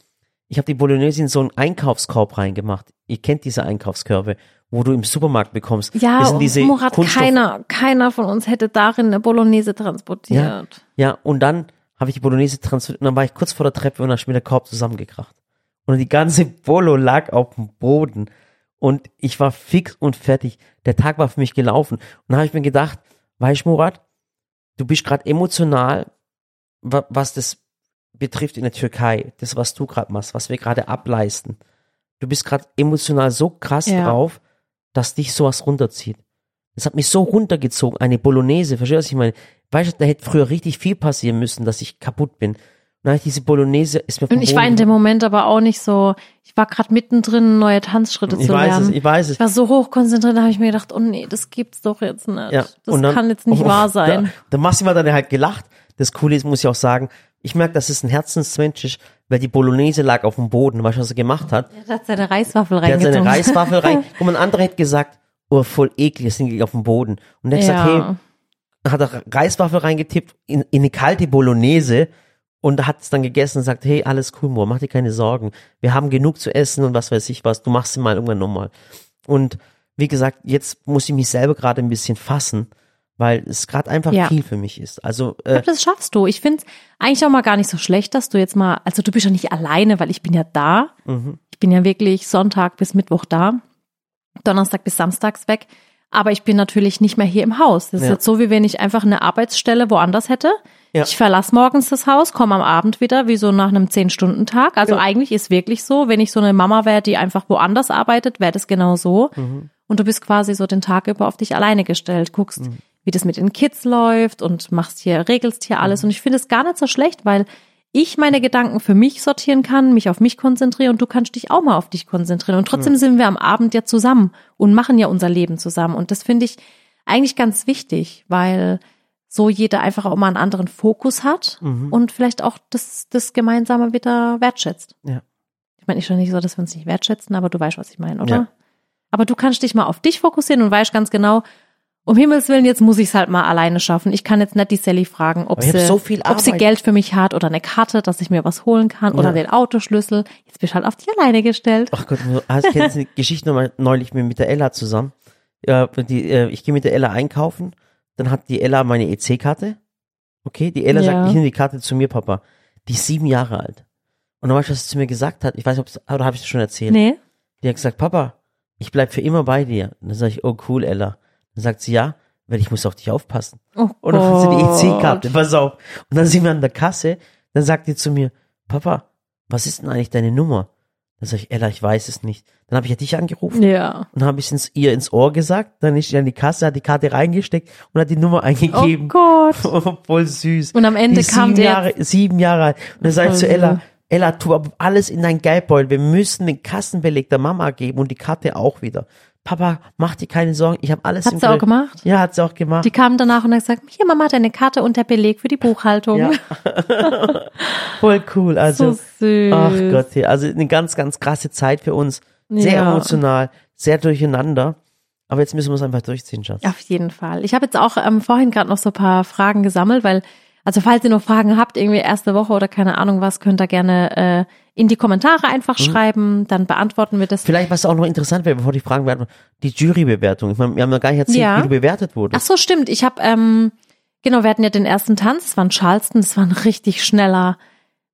ich habe die Bolognese in so einen Einkaufskorb reingemacht. Ihr kennt diese Einkaufskörbe, wo du im Supermarkt bekommst. ja, das sind diese Murat, Kunststoff- keiner, keiner von uns hätte darin eine Bolognese transportiert. Ja, und dann habe ich die Bolognese transferiert und dann war ich kurz vor der Treppe und dann ist mir der Korb zusammengekracht. Und die ganze Bolo lag auf dem Boden. Und ich war fix und fertig. Der Tag war für mich gelaufen. Und dann habe ich mir gedacht, weißt du, Murat, du bist gerade emotional, wa- was das betrifft in der Türkei, das, was du gerade machst, was wir gerade ableisten. Du bist gerade emotional so krass Ja. drauf, dass dich sowas runterzieht. Das hat mich so runtergezogen, eine Bolognese, verstehst du, was ich meine? Weißt du, da hätte früher richtig viel passieren müssen, dass ich kaputt bin. Und ich diese Bolognese, ist mir Und ich war in dem Moment aber auch nicht so, ich war gerade mittendrin, neue Tanzschritte ich zu weiß lernen. es, ich weiß es. Ich war so hochkonzentriert, da habe ich mir gedacht, oh nee, das gibt's doch jetzt nicht. Ja, das dann- kann jetzt nicht oh, wahr sein. Da, da Massimo hat dann halt gelacht. Das Coole ist, muss ich auch sagen, ich merke, dass es ein Herzensmensch ist, weil die Bolognese lag auf dem Boden, weißt du, was er gemacht hat? Er hat seine Reiswaffel Der hat seine. Reiswaffel rein, wo man andere hätte gesagt, oh, voll eklig, es liegt auf dem Boden. Und er hat gesagt, Ja. hey, hat er Reiswaffel reingetippt in, in eine kalte Bolognese und hat es dann gegessen und sagt, hey, alles cool, Moor, mach dir keine Sorgen. Wir haben genug zu essen und was weiß ich was, du machst sie mal irgendwann nochmal. Und wie gesagt, jetzt muss ich mich selber gerade ein bisschen fassen, weil es gerade einfach Ja. viel für mich ist. Also, Ich äh, glaub, das schaffst du. Ich finde es eigentlich auch mal gar nicht so schlecht, dass du jetzt mal, also du bist ja nicht alleine, weil ich bin ja da. mhm. Ich bin ja wirklich Sonntag bis Mittwoch da, Donnerstag bis Samstags weg. Aber ich bin natürlich nicht mehr hier im Haus. Das ist Ja. jetzt so, wie wenn ich einfach eine Arbeitsstelle woanders hätte. Ja. Ich verlasse morgens das Haus, komme am Abend wieder, wie so nach einem Zehn-Stunden-Tag. Also eigentlich ist wirklich so, wenn ich so eine Mama wäre, die einfach woanders arbeitet, wäre das genau so. Mhm. Und du bist quasi so den Tag über auf dich alleine gestellt, guckst, Mhm. Wie das mit den Kids läuft und machst hier, regelst hier Mhm. alles. Und ich finde es gar nicht so schlecht, weil ich meine Gedanken für mich sortieren kann, mich auf mich konzentriere und du kannst dich auch mal auf dich konzentrieren. Und trotzdem sind wir am Abend ja zusammen und machen ja unser Leben zusammen. Und das finde ich eigentlich ganz wichtig, weil so jeder einfach auch mal einen anderen Fokus hat Mhm. und vielleicht auch das, das Gemeinsame wieder wertschätzt. Ja. Ich meine, ich schon nicht so, dass wir uns nicht wertschätzen, aber du weißt, was ich meine, oder? Ja. Aber du kannst dich mal auf dich fokussieren und weißt ganz genau, um Himmels Willen, jetzt muss ich es halt mal alleine schaffen. Ich kann jetzt nicht die Sally fragen, ob, ich sie, so ob sie. Geld für mich hat oder eine Karte, dass ich mir was holen kann oder Ja. den Autoschlüssel. Jetzt bist du halt auf dich alleine gestellt. Ach Gott, du hast kennst du die Geschichte nochmal neulich mit, der Ella zusammen. Ja, die, äh, ich gehe mit der Ella einkaufen, dann hat die Ella meine EC-Karte. Okay, die Ella Ja. sagt, ich nehme die Karte zu mir, Papa. Die ist sieben Jahre alt. Und dann weißt du, was sie zu mir gesagt hat? Ich weiß nicht, oder habe ich das schon erzählt? Nee. Die hat gesagt, Papa, ich bleib für immer bei dir. Und dann sage ich, oh cool, Ella. Dann sagt sie, ja, weil ich muss auf dich aufpassen. Oh Und dann hat sie die. EC-Karte, pass auf. Und dann sind wir an der Kasse, dann sagt die zu mir, Papa, was ist denn eigentlich deine Nummer? Dann sage ich, Ella, ich weiß es nicht. Dann habe ich ja dich angerufen Ja. und habe ich es ihr ins Ohr gesagt. Dann ist sie an die Kasse, hat die Karte reingesteckt und hat die Nummer Oh eingegeben. Gott. Voll süß. Und am Ende die kam sieben der Jahre, sieben Jahre alt. Und dann sage ich zu Ella. Ella, tu aber alles in dein Geldbeutel. Wir müssen den Kassenbeleg der Mama geben und die Karte auch wieder. Papa, mach dir keine Sorgen, ich habe alles Hat im sie auch gemacht? Ja, hat sie auch gemacht. Die kam danach und hat gesagt, hier Mama hat eine Karte und der Beleg für die Buchhaltung. Ja. Voll cool. Also, so süß. ach Gott, also eine ganz, ganz krasse Zeit für uns. Sehr Ja. emotional, sehr durcheinander. Aber jetzt müssen wir es einfach durchziehen, Schatz. Auf jeden Fall. Ich habe jetzt auch ähm, vorhin gerade noch so ein paar Fragen gesammelt, weil, also falls ihr noch Fragen habt, irgendwie erste Woche oder keine Ahnung was, könnt ihr gerne äh, in die Kommentare einfach schreiben, dann beantworten wir das. Mhm. Vielleicht, was auch noch interessant wäre, bevor die Fragen werden, die Jurybewertung. Ich meine, wir haben noch gar nicht erzählt, Ja. wie du bewertet Ach wurdest. so, stimmt. Ich habe, ähm, genau, wir hatten ja den ersten Tanz, das war in Charleston, das war ein richtig schneller,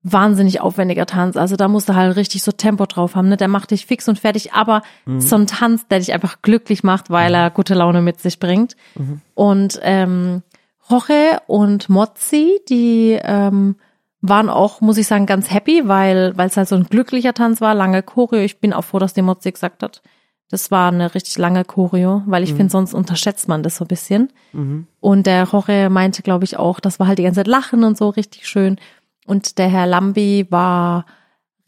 wahnsinnig aufwendiger Tanz. Also da musste halt richtig so Tempo drauf haben, ne? Der macht dich fix und fertig, aber Mhm. so ein Tanz, der dich einfach glücklich macht, weil er gute Laune mit sich bringt. Mhm. Und ähm, Roche und Mozzi, die ähm, waren auch, muss ich sagen, ganz happy, weil weil es halt so ein glücklicher Tanz war, lange Choreo. Ich bin auch froh, dass die Mozzi gesagt hat, das war eine richtig lange Choreo, weil ich finde, sonst unterschätzt man das so ein bisschen. Und der Roche meinte, glaube ich, auch, das war halt die ganze Zeit Lachen und so richtig schön. Und der Herr Lambi war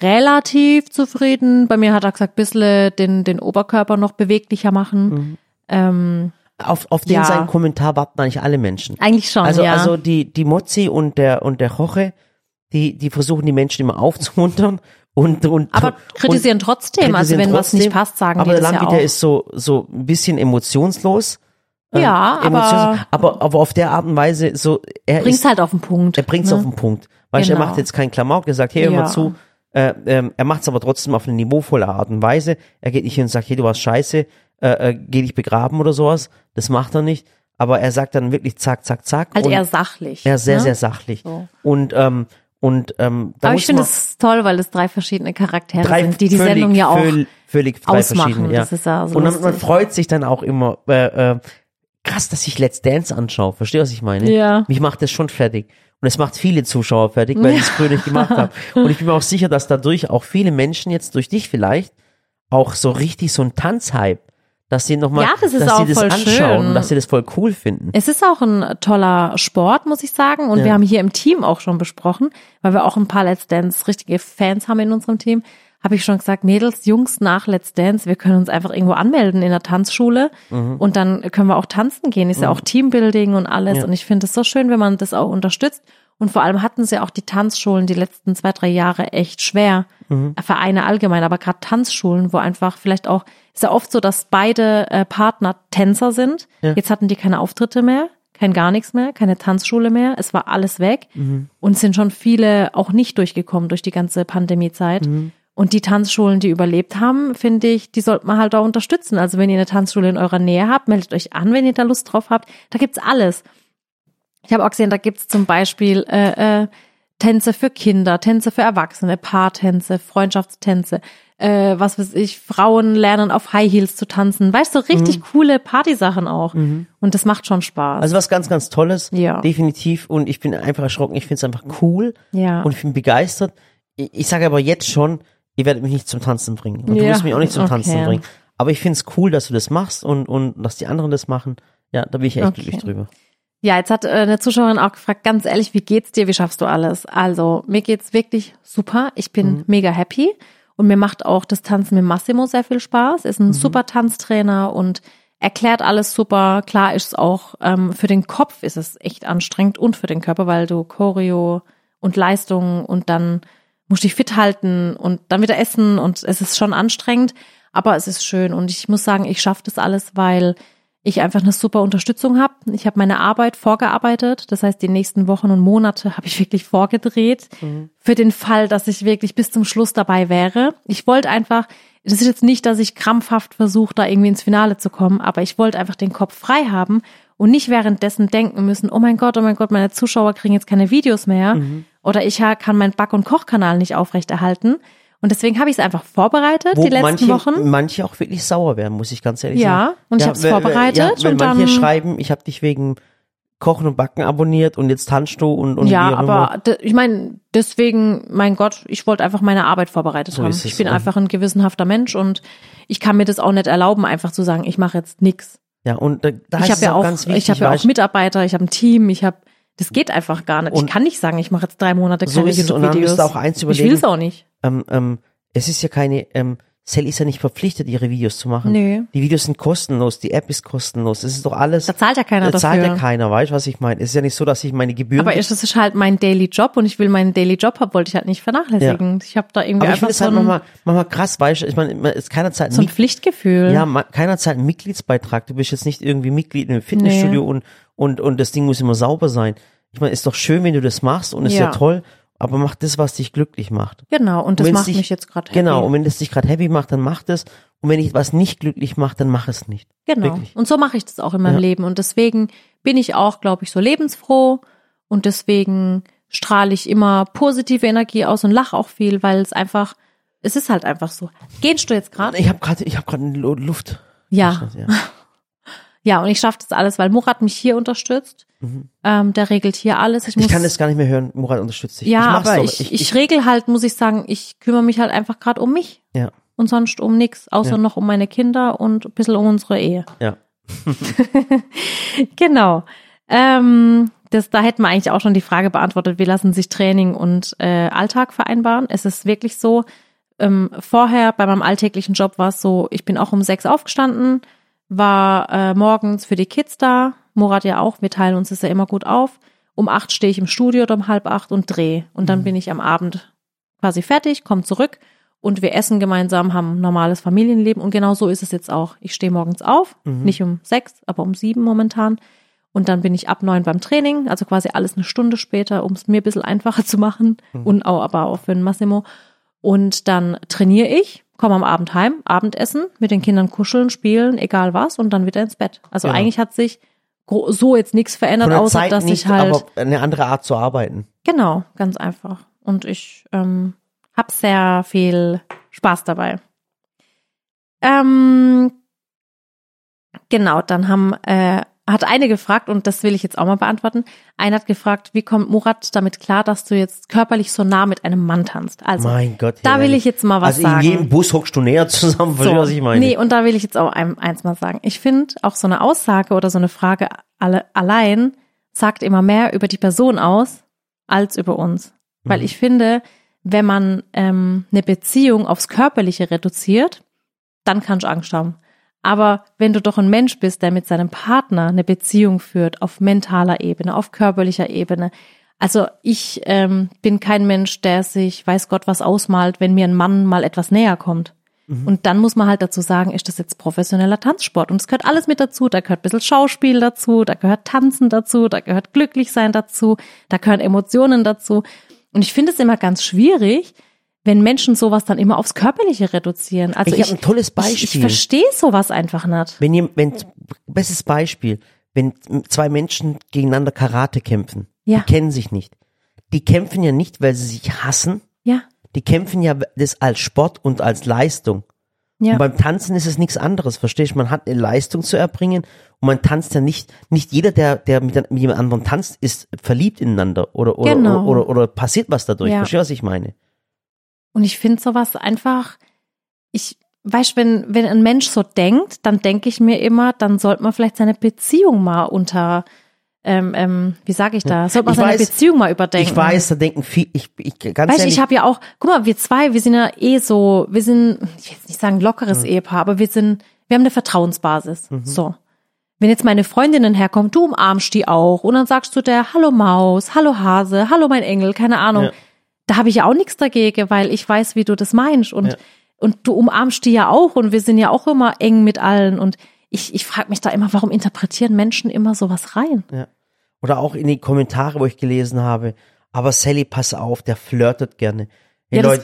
relativ zufrieden. Bei mir hat er gesagt, bissle den, den Oberkörper noch beweglicher machen. Ähm, Auf, auf den Ja. seinen Kommentar warten eigentlich alle Menschen. eigentlich schon, Also, ja. also die, die Mozzi und der, und der Roche, die, die versuchen die Menschen immer aufzumuntern und, und, aber kritisieren und trotzdem. Also kritisieren wenn was nicht trotzdem. passt, sagen aber die der das ja auch. der ist so, so ein bisschen emotionslos. Ähm, Ja, aber- emotionslos, aber, aber auf der Art und Weise so, er Bringt's ist, halt auf den Punkt. er bringt's ne? auf den Punkt. Weißt du, er Genau. macht jetzt keinen Klamauk, er sagt, hey, hör Ja. mal zu, äh, ähm, er macht's aber trotzdem auf eine niveauvolle Art und Weise. Er geht nicht hin und sagt, hey, du warst scheiße, äh, äh, geh dich begraben oder sowas. Das macht er nicht. Aber er sagt dann wirklich zack, zack, zack. Und eher sachlich. ist sehr, ne? sehr sachlich. So. Und, ähm, und, ähm, da Aber ich finde es toll, weil es drei verschiedene Charaktere drei sind, die die völlig, Sendung ja auch völlig, völlig drei ausmachen. ja. Das ist ja so und dann, man freut sich dann auch immer, äh, äh, krass, dass ich Let's Dance anschaue. Verstehst du, was ich meine? Ja. Mich macht das schon fertig. Und es macht viele Zuschauer fertig, weil ich es früher nicht gemacht habe. Und ich bin mir auch sicher, dass dadurch auch viele Menschen jetzt durch dich vielleicht auch so richtig so ein Tanzhype, dass sie nochmal, Ja, das ist dass sie das anschauen, schön. dass sie das voll cool finden. Es ist auch ein toller Sport, muss ich sagen. Und Ja. wir haben hier im Team auch schon besprochen, weil wir auch ein paar Let's Dance richtige Fans haben in unserem Team. Habe ich schon gesagt, Mädels, Jungs nach Let's Dance, wir können uns einfach irgendwo anmelden in der Tanzschule Mhm. und dann können wir auch tanzen gehen. Ist ja auch Teambuilding und alles. Ja. Und ich finde es so schön, wenn man das auch unterstützt. Und vor allem hatten sie auch die Tanzschulen die letzten zwei, drei Jahre echt schwer. Mhm. Vereine allgemein, aber gerade Tanzschulen, wo einfach vielleicht auch, ist ja oft so, dass beide äh, Partner Tänzer sind. Ja. Jetzt hatten die keine Auftritte mehr, kein gar nichts mehr, keine Tanzschule mehr. Es war alles weg. Mhm. Und es sind schon viele auch nicht durchgekommen durch die ganze Pandemiezeit. Mhm. Und die Tanzschulen, die überlebt haben, finde ich, die sollte man halt auch unterstützen. Also wenn ihr eine Tanzschule in eurer Nähe habt, meldet euch an, wenn ihr da Lust drauf habt. Da gibt's alles. Ich habe auch gesehen, da gibt's zum Beispiel äh, äh, Tänze für Kinder, Tänze für Erwachsene, Paartänze, Freundschaftstänze, äh, was weiß ich, Frauen lernen auf High Heels zu tanzen. Weißt du, richtig coole Partysachen auch. Und das macht schon Spaß. Also was ganz, ganz Tolles. Ja. Definitiv. Und ich bin einfach erschrocken. Ich finde es einfach cool. Ja. Und ich bin begeistert. Ich, ich sage aber jetzt schon, ihr werdet mich nicht zum Tanzen bringen. Und du Ja, wirst mich auch nicht zum okay. Tanzen bringen. Aber ich finde es cool, dass du das machst und, und dass die anderen das machen. Ja, da bin ich echt Okay. glücklich drüber. Ja, jetzt hat äh, eine Zuschauerin auch gefragt, ganz ehrlich, wie geht's dir? Wie schaffst du alles? Also, mir geht's wirklich super. Ich bin mega happy und mir macht auch das Tanzen mit Massimo sehr viel Spaß. Ist ein super Tanztrainer und erklärt alles super. Klar ist es auch ähm, für den Kopf ist es echt anstrengend und für den Körper, weil du Choreo und Leistung und dann musst dich fit halten und dann wieder essen und es ist schon anstrengend, aber es ist schön und ich muss sagen, ich schaffe das alles, weil ich einfach eine super Unterstützung habe. Ich habe meine Arbeit vorgearbeitet. Das heißt, die nächsten Wochen und Monate habe ich wirklich vorgedreht. Für den Fall, dass ich wirklich bis zum Schluss dabei wäre. Ich wollte einfach, das ist jetzt nicht, dass ich krampfhaft versuche, da irgendwie ins Finale zu kommen, aber ich wollte einfach den Kopf frei haben und nicht währenddessen denken müssen, oh mein Gott, oh mein Gott, meine Zuschauer kriegen jetzt keine Videos mehr. Oder ich kann meinen Back- und Kochkanal nicht aufrechterhalten. Und deswegen habe ich es einfach vorbereitet Wo die letzten manche, Wochen. manche auch wirklich sauer werden, muss ich ganz ehrlich Ja, sagen. und ich hab's weil- weil- vorbereitet Ja, weil und manche dann- schreiben, ich habe dich wegen Kochen und Backen abonniert und jetzt tanzt du und, und Ja, aber ich meine, deswegen, mein Gott, ich wollte einfach meine Arbeit vorbereitet So haben. es. Ich bin Und- einfach ein gewissenhafter Mensch und ich kann mir das auch nicht erlauben, einfach zu sagen, ich mache jetzt nix. Ja, und da, da Ich ist habe es ja auch ganz wichtig, ich habe ja auch Mitarbeiter, ich habe ein Team, ich habe, das geht einfach gar nicht. Und- ich kann nicht sagen, ich mache jetzt drei Monate So keine es. Und dann YouTube-Videos. ich will es auch nicht. Ähm, ähm, es ist ja keine, ähm, Sally ist ja nicht verpflichtet, ihre Videos zu machen. Nö. Die Videos sind kostenlos, die App ist kostenlos, das ist doch alles. Da zahlt ja keiner da zahlt dafür. ja keiner, weißt du, was ich meine? Es ist ja nicht so, dass ich meine Gebühren. Aber es ist halt mein Daily Job und ich will meinen Daily Job haben, wollte ich halt nicht vernachlässigen. Ich habe da irgendwie aber ich einfach es so halt ein, manchmal, manchmal krass, weißt du, ich meine, man- es keiner zahlt so ein Pflichtgefühl. Ja, ma- keiner zahlt einen Mitgliedsbeitrag. Du bist jetzt nicht irgendwie Mitglied im Fitnessstudio und, und, und das Ding muss immer sauber sein. Ich meine, ist doch schön, wenn du das machst und ist ja, Ja. toll, aber mach das, was dich glücklich macht. Genau, und das wenn's macht dich- mich jetzt gerade Genau, happy. und wenn das dich gerade happy macht, dann mach das. Und wenn dich was nicht glücklich macht, dann mach es nicht. Genau. Wirklich. Und so mache ich das auch in meinem Ja. Leben. Und deswegen bin ich auch, glaube ich, so lebensfroh. Und deswegen strahle ich immer positive Energie aus und lache auch viel, weil es einfach, es ist halt einfach so. Gehst du jetzt gerade? Ich habe gerade, ich habe gerade Luft. Ja. Ja. Ja, und ich schaffe das alles, weil Murat mich hier unterstützt. Ähm, der regelt hier alles. Ich, muss, Mhm. Ich kann das gar nicht mehr hören. Murat unterstützt dich. Ja, ich aber doch. ich, ich, regel halt, muss ich sagen, ich kümmere mich halt einfach gerade um mich. ja, Und sonst um nichts, außer Ja. noch um meine Kinder und ein bisschen um unsere Ehe. ja. Genau. Ähm, das, da hätten wir eigentlich auch schon die Frage beantwortet, wie lassen sich Training und äh, Alltag vereinbaren. Es ist wirklich so, ähm, vorher bei meinem alltäglichen Job war es so, ich bin auch um sechs aufgestanden, war äh, morgens für die Kids da, Murat ja auch, wir teilen uns das ja immer gut auf. Um acht stehe ich im Studio oder um halb acht und drehe. Und dann bin ich am Abend quasi fertig, komme zurück und wir essen gemeinsam, haben ein normales Familienleben und genau so ist es jetzt auch. Ich stehe morgens auf, nicht um sechs, aber um sieben momentan. Und dann bin ich ab neun beim Training, also quasi alles eine Stunde später, um es mir ein bisschen einfacher zu machen und auch aber auch für den Massimo. Und dann trainiere ich, komme am Abend heim, Abendessen, mit den Kindern kuscheln, spielen, egal was, und dann wieder ins Bett. Also Genau. eigentlich hat sich so jetzt nichts verändert, außer Zeit dass nicht, ich halt aber eine andere Art zu arbeiten. Genau, ganz einfach. Und ich ähm, habe sehr viel Spaß dabei. Ähm, genau, dann haben äh, hat eine gefragt und das will ich jetzt auch mal beantworten. Eine hat gefragt, wie kommt Murat damit klar, dass du jetzt körperlich so nah mit einem Mann tanzt? Also Mein Gott. da will ich jetzt mal was also sagen. in jedem Bus hockst du näher zusammen, du, was ich meine? Nee, und da will ich jetzt auch ein, eins mal sagen. Ich finde, auch so eine Aussage oder so eine Frage alle, allein sagt immer mehr über die Person aus als über uns. Weil ich finde, wenn man ähm, eine Beziehung aufs Körperliche reduziert, dann kannst du Angst haben. Aber wenn du doch ein Mensch bist, der mit seinem Partner eine Beziehung führt, auf mentaler Ebene, auf körperlicher Ebene, also ich ähm, bin kein Mensch, der sich, weiß Gott, was ausmalt, wenn mir ein Mann mal etwas näher kommt. Und dann muss man halt dazu sagen, ist das jetzt professioneller Tanzsport? Und es gehört alles mit dazu. Da gehört ein bisschen Schauspiel dazu, da gehört Tanzen dazu, da gehört Glücklichsein dazu, da gehören Emotionen dazu. Und ich finde es immer ganz schwierig, wenn Menschen sowas dann immer aufs Körperliche reduzieren. Also Ich ich, hab ein tolles Ich, ich Beispiel. verstehe sowas einfach nicht. Wenn ihr, wenn, bestes Beispiel, wenn zwei Menschen gegeneinander Karate kämpfen, Ja. die kennen sich nicht. Die kämpfen ja nicht, weil sie sich hassen. Ja, Die kämpfen ja das als Sport und als Leistung. ja. Und beim Tanzen ist es nichts anderes, verstehst du? Man hat eine Leistung zu erbringen und man tanzt ja nicht, nicht jeder, der, der mit, mit jemand anderem tanzt, ist verliebt ineinander oder, oder, Genau. oder, oder, oder passiert was dadurch. Ja. Verstehst du, was ich meine? Und ich finde sowas einfach, ich weiß, wenn, wenn ein Mensch so denkt, dann denke ich mir immer, dann sollte man vielleicht seine Beziehung mal unter, ähm, ähm, wie sage ich da, sollte man Ich seine weiß- Beziehung mal überdenken. Ich weiß, da denken viel, ich, ich ganz Weißt du, ehrlich, ich habe ja auch, guck mal, wir zwei, wir sind ja eh so, wir sind, ich will jetzt nicht sagen lockeres Ehepaar, aber wir sind, wir haben eine Vertrauensbasis. Mhm. So. Wenn jetzt meine Freundinnen herkommen, du umarmst die auch und dann sagst du der, hallo Maus, hallo Hase, hallo mein Engel, keine Ahnung. Ja. Da habe ich ja auch nichts dagegen, weil ich weiß, wie du das meinst und, Ja. und du umarmst die ja auch und wir sind ja auch immer eng mit allen und ich, ich frage mich da immer, warum interpretieren Menschen immer sowas rein? ja. oder auch in die Kommentare, wo ich gelesen habe, aber Sally, pass auf, der flirtet gerne. Hey, Ja, das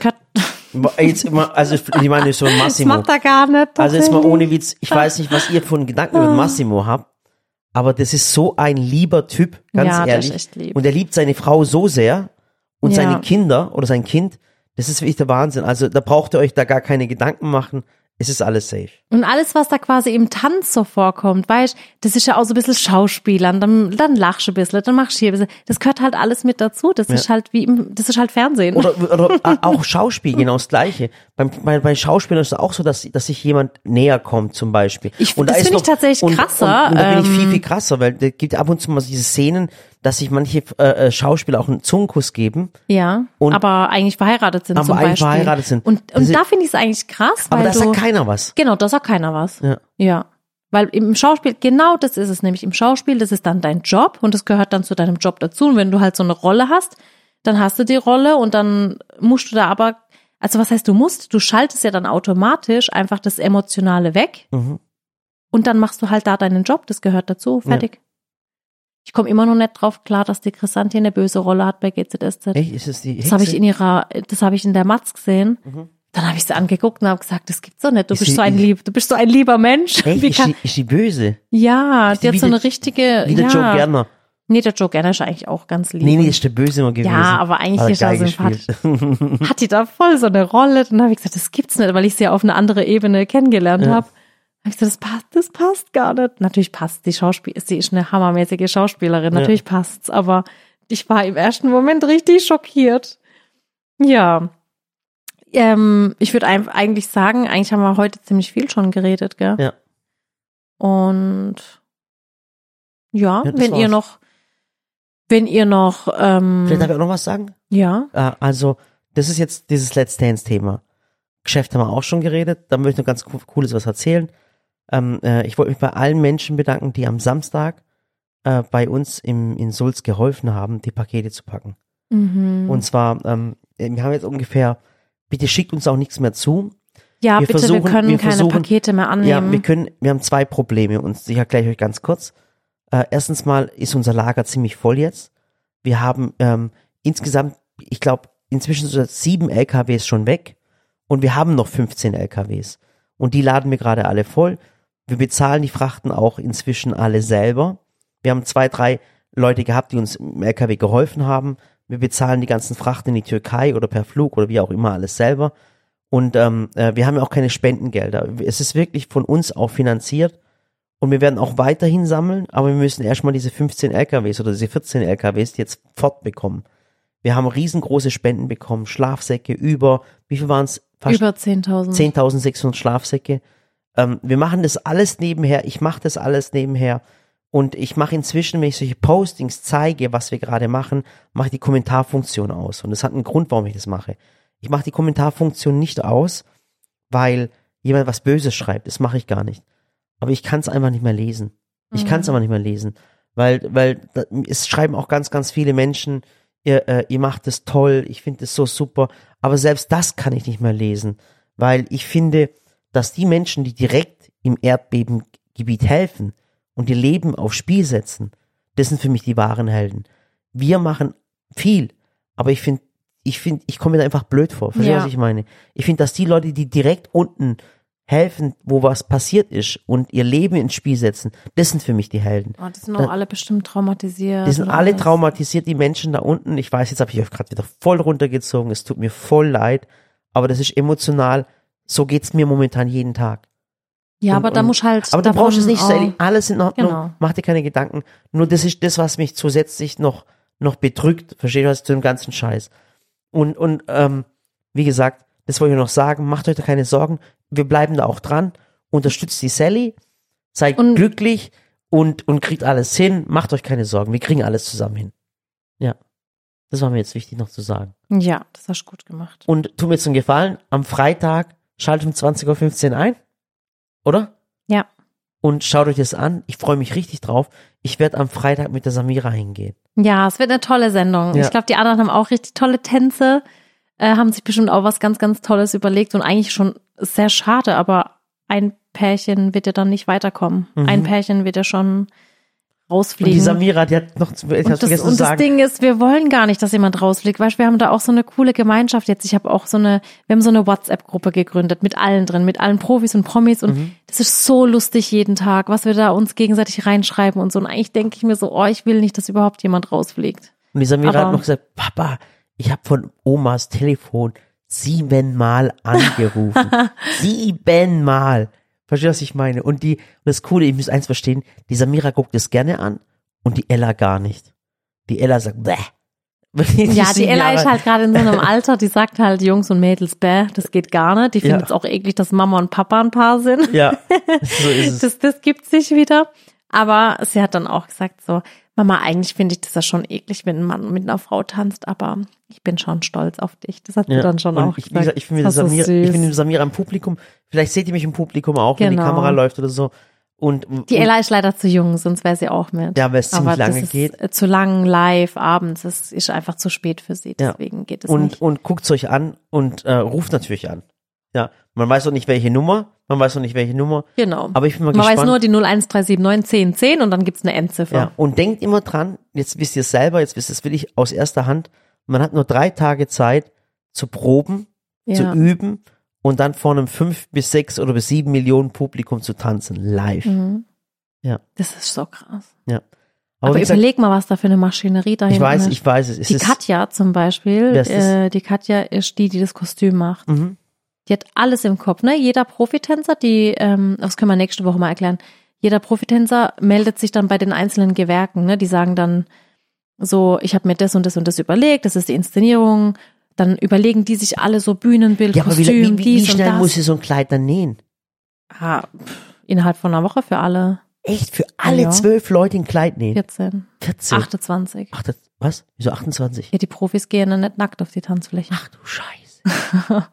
Leute, jetzt immer, also ich meine so ein das Massimo. macht er gar nicht. Also jetzt mal ohne Witz, ich weiß nicht, was ihr einen Gedanken über den Massimo habt, aber das ist so ein lieber Typ, ganz Ja, der ist ehrlich. echt lieb. Und er liebt seine Frau so sehr und Ja. seine Kinder oder sein Kind, das ist wirklich der Wahnsinn. Also da braucht ihr euch da gar keine Gedanken machen. Es ist alles safe. Und alles, was da quasi im Tanz so vorkommt, weißt, das ist ja auch so ein bisschen Schauspielern, dann, dann lachst du ein bisschen, dann machst du hier ein bisschen. Das gehört halt alles mit dazu. Das ist halt wie im, das ist halt Fernsehen. Oder, oder auch Schauspiel, genau das Gleiche. Beim, bei, bei Schauspielern ist es auch so, dass, dass sich jemand näher kommt, zum Beispiel. Ich- Und da das ist finde ich tatsächlich und, krasser, Und, und da bin ich viel, ähm, viel krasser, weil es gibt ab und zu mal diese Szenen, dass sich manche äh, äh, Schauspieler auch einen Zungenkuss geben. ja, Und- aber eigentlich verheiratet sind Aber zum eigentlich Beispiel. verheiratet sind. Und, und ist- da finde ich es eigentlich krass, Aber weil da sagt keiner was. genau, da sagt keiner was. Ja. Ja. Weil im Schauspiel, genau das ist es nämlich. Im Schauspiel, das ist dann dein Job und das gehört dann zu deinem Job dazu. Und wenn du halt so eine Rolle hast, dann hast du die Rolle und dann musst du da aber, also was heißt du musst? Du schaltest ja dann automatisch einfach das Emotionale weg Mhm. und dann machst du halt da deinen Job. Das gehört dazu. Fertig. Ich komme immer noch nicht drauf klar, dass die Chrisanti eine böse Rolle hat bei GZSZ. Echt? Ist es die Das habe ich Hexe? in ihrer, das habe ich in der Matz gesehen. Mhm. Dann habe ich sie angeguckt und habe gesagt, das gibt's doch nicht. Du Ist bist sie- so ein lieb, du bist so ein lieber Mensch. Echt? Ist die, ist die böse? ja, Ist die die hat so eine der- richtige, Wie der ja. Joe Gerner. Nee, der Joe Gerner ist eigentlich auch ganz lieb. Nee, nee, ist der böse immer gewesen. Ja, aber eigentlich Hat er ist er sympathisch. Hat die da voll so eine Rolle? Dann habe ich gesagt, das gibt's nicht, weil ich sie auf eine andere Ebene kennengelernt Ja. habe. Habe ich gesagt, das passt, das passt gar nicht. Natürlich passt die Schauspiel, sie ist eine hammermäßige Schauspielerin. Natürlich passt's, aber ich war im ersten Moment richtig schockiert. Ja. Ähm, ich würde eigentlich sagen, eigentlich haben wir heute ziemlich viel schon geredet, gell? Ja. Und ja, Ja, wenn ihr war's. noch, wenn ihr noch, ähm, Vielleicht darf ich auch noch was sagen? ja, Äh, also, das ist jetzt dieses Let's Dance-Thema. Geschäft haben wir auch schon geredet. Da möchte ich noch ganz co- cooles was erzählen. Ähm, äh, ich wollte mich bei allen Menschen bedanken, die am Samstag äh, bei uns im, in Sulz geholfen haben, die Pakete zu packen. mhm. Und zwar, ähm, wir haben jetzt ungefähr, bitte schickt uns auch nichts mehr zu. ja, wir bitte, versuchen- wir können wir keine versuchen- Pakete mehr Ja, annehmen. wir können, wir haben zwei Probleme und ich erkläre euch ganz kurz. Äh, erstens mal ist unser Lager ziemlich voll jetzt. Wir haben ähm, insgesamt, ich glaube, inzwischen so sieben LKWs schon weg und wir haben noch 15 LKWs. Und die laden wir gerade alle voll. Wir bezahlen die Frachten auch inzwischen alle selber. Wir haben zwei, drei Leute gehabt, die uns im LKW geholfen haben. Wir bezahlen die ganzen Frachten in die Türkei oder per Flug oder wie auch immer alles selber. Und ähm, äh, wir haben ja auch keine Spendengelder. Es ist wirklich von uns auch finanziert. Und wir werden auch weiterhin sammeln, aber wir müssen erstmal diese 15 LKWs oder diese 14 LKWs jetzt fortbekommen. Wir haben riesengroße Spenden bekommen, Schlafsäcke über, wie viel waren es? Über 10.000. 10.600 Schlafsäcke. Ähm, wir machen das alles nebenher. Ich mache das alles nebenher. Und ich mache inzwischen, wenn ich solche Postings zeige, was wir gerade machen, mache ich die Kommentarfunktion aus. Und das hat einen Grund, warum ich das mache. Ich mache die Kommentarfunktion nicht aus, weil jemand was Böses schreibt. Das mache ich gar nicht. Aber ich kann es einfach nicht mehr lesen. Ich kann es aber nicht mehr lesen. Weil, weil es schreiben auch ganz, ganz viele Menschen, ihr, äh, ihr macht es toll, ich finde es so super. Aber selbst das kann ich nicht mehr lesen. Weil ich finde, dass die Menschen, die direkt im Erdbebengebiet helfen und ihr Leben aufs Spiel setzen, das sind für mich die wahren Helden. Wir machen viel, aber ich finde, ich finde, ich komme mir da einfach blöd vor. Verstehst du, Ja. was ich meine? Ich finde, dass die Leute, die direkt unten helfen, wo was passiert ist und ihr Leben ins Spiel setzen, das sind für mich die Helden. Oh, die sind auch alle bestimmt traumatisiert. Die sind alle alles. traumatisiert, die Menschen da unten. Ich weiß, jetzt habe ich euch gerade wieder voll runtergezogen. Es tut mir voll leid, aber das ist emotional. So geht's mir momentan jeden Tag. Ja, Und- aber da muss halt. Aber du brauchst es nicht, Sally. Alles in Ordnung. Genau. Mach dir keine Gedanken. Nur das ist das, was mich zusätzlich noch, noch bedrückt. Verstehst du was zu dem ganzen Scheiß? Und, und, ähm, wie gesagt, das wollte ich noch sagen. Macht euch da keine Sorgen. Wir bleiben da auch dran. Unterstützt die Sally. Seid Und- glücklich und, und kriegt alles hin. Macht euch keine Sorgen. Wir kriegen alles zusammen hin. Ja. Das war mir jetzt wichtig noch zu sagen. Ja, das hast du gut gemacht. Und tu mir jetzt einen Gefallen. Am Freitag schaltet um 20.15 Uhr ein. Oder? Ja. und schaut euch das an. Ich freue mich richtig drauf. Ich werde am Freitag mit der Samira hingehen. Ja, es wird eine tolle Sendung. Ja. Ich glaube, die anderen haben auch richtig tolle Tänze, äh, haben sich bestimmt auch was ganz, ganz Tolles überlegt und eigentlich schon sehr schade, aber ein Pärchen wird ja dann nicht weiterkommen. Ein Pärchen wird ja schon Mhm. Und rausfliegen. die Samira, die hat noch, ich hab's Und das, vergessen und zu das sagen. Ding ist, wir wollen gar nicht, dass jemand rausfliegt. Weißt, du, wir haben da auch so eine coole Gemeinschaft jetzt. Ich habe auch so eine, wir haben so eine WhatsApp-Gruppe gegründet mit allen drin, mit allen Profis und Promis und Mhm. das ist so lustig jeden Tag, was wir da uns gegenseitig reinschreiben und so. Und eigentlich denke ich mir so, oh, ich will nicht, dass überhaupt jemand rausfliegt. Und die Samira Aber- hat noch gesagt, Papa, Ich habe von Omas Telefon siebenmal angerufen. siebenmal. Verstehst du, was ich meine? Und die, das Coole, ich muss eins verstehen, die Samira guckt es gerne an und die Ella gar nicht. Die Ella sagt, bäh. ja, die Ella ist halt gerade in so einem Alter, die sagt halt Jungs und Mädels, bäh, das geht gar nicht. Die findet es auch eklig, dass Mama und Papa ein Paar sind. Ja, so ist es. Das, das gibt's nicht wieder. Aber sie hat dann auch gesagt so, Mama, eigentlich finde ich das ja schon eklig, wenn ein Mann mit einer Frau tanzt, aber ich bin schon stolz auf dich. Das hat sie Ja. dann schon auch ich, gesagt. ich finde war so Samira, ich finde Samira im Publikum, vielleicht seht ihr mich im Publikum auch, wenn die Genau. Kamera läuft oder so. Und, Die Ella ist leider zu jung, sonst wäre sie auch mit. Ja, weil es ziemlich lange ist geht. äh, zu lang live abends. Das ist einfach zu spät für sie. Ja. Deswegen geht es und, nicht. und guckt's euch an und äh, ruft natürlich an. Ja, man weiß noch nicht welche Nummer, man weiß noch nicht welche Nummer, Genau. aber ich bin mal Man gespannt. weiß nur die 01379 10 10 und dann gibt's eine Endziffer. ja, und denkt immer dran, jetzt wisst ihr es selber, jetzt wisst ihr es wirklich aus erster Hand, man hat nur drei Tage Zeit zu proben, zu Ja. üben und dann vor einem fünf bis sechs oder bis sieben Millionen Publikum zu tanzen, live. Mhm. Ja. Das ist so krass. Ja. Aber, gesagt, überleg mal, was da für eine Maschinerie dahinter ich weiß, ist. ich weiß es. es die Katja zum Beispiel, äh, die Katja ist die, die das Kostüm macht. Mhm. Die hat alles im Kopf, ne? Jeder Profitänzer, die, ähm, das können wir nächste Woche mal erklären. Jeder Profitänzer meldet sich dann bei den einzelnen Gewerken, ne? Die sagen dann so, ich habe mir das und das und das überlegt, das ist die Inszenierung. Dann überlegen die sich alle so Bühnenbild, Ja, aber wie, Kostüm, wie, wie, dies wie schnell und das. muss sie so ein Kleid dann nähen? ah, pff, innerhalb von einer Woche für alle. Echt? Für alle Ja. zwölf Leute ein Kleid nähen? 14, 14? 28. Ach, das, was? Wieso 28? Ja, die Profis gehen dann nicht nackt auf die Tanzfläche. Ach du Scheiße.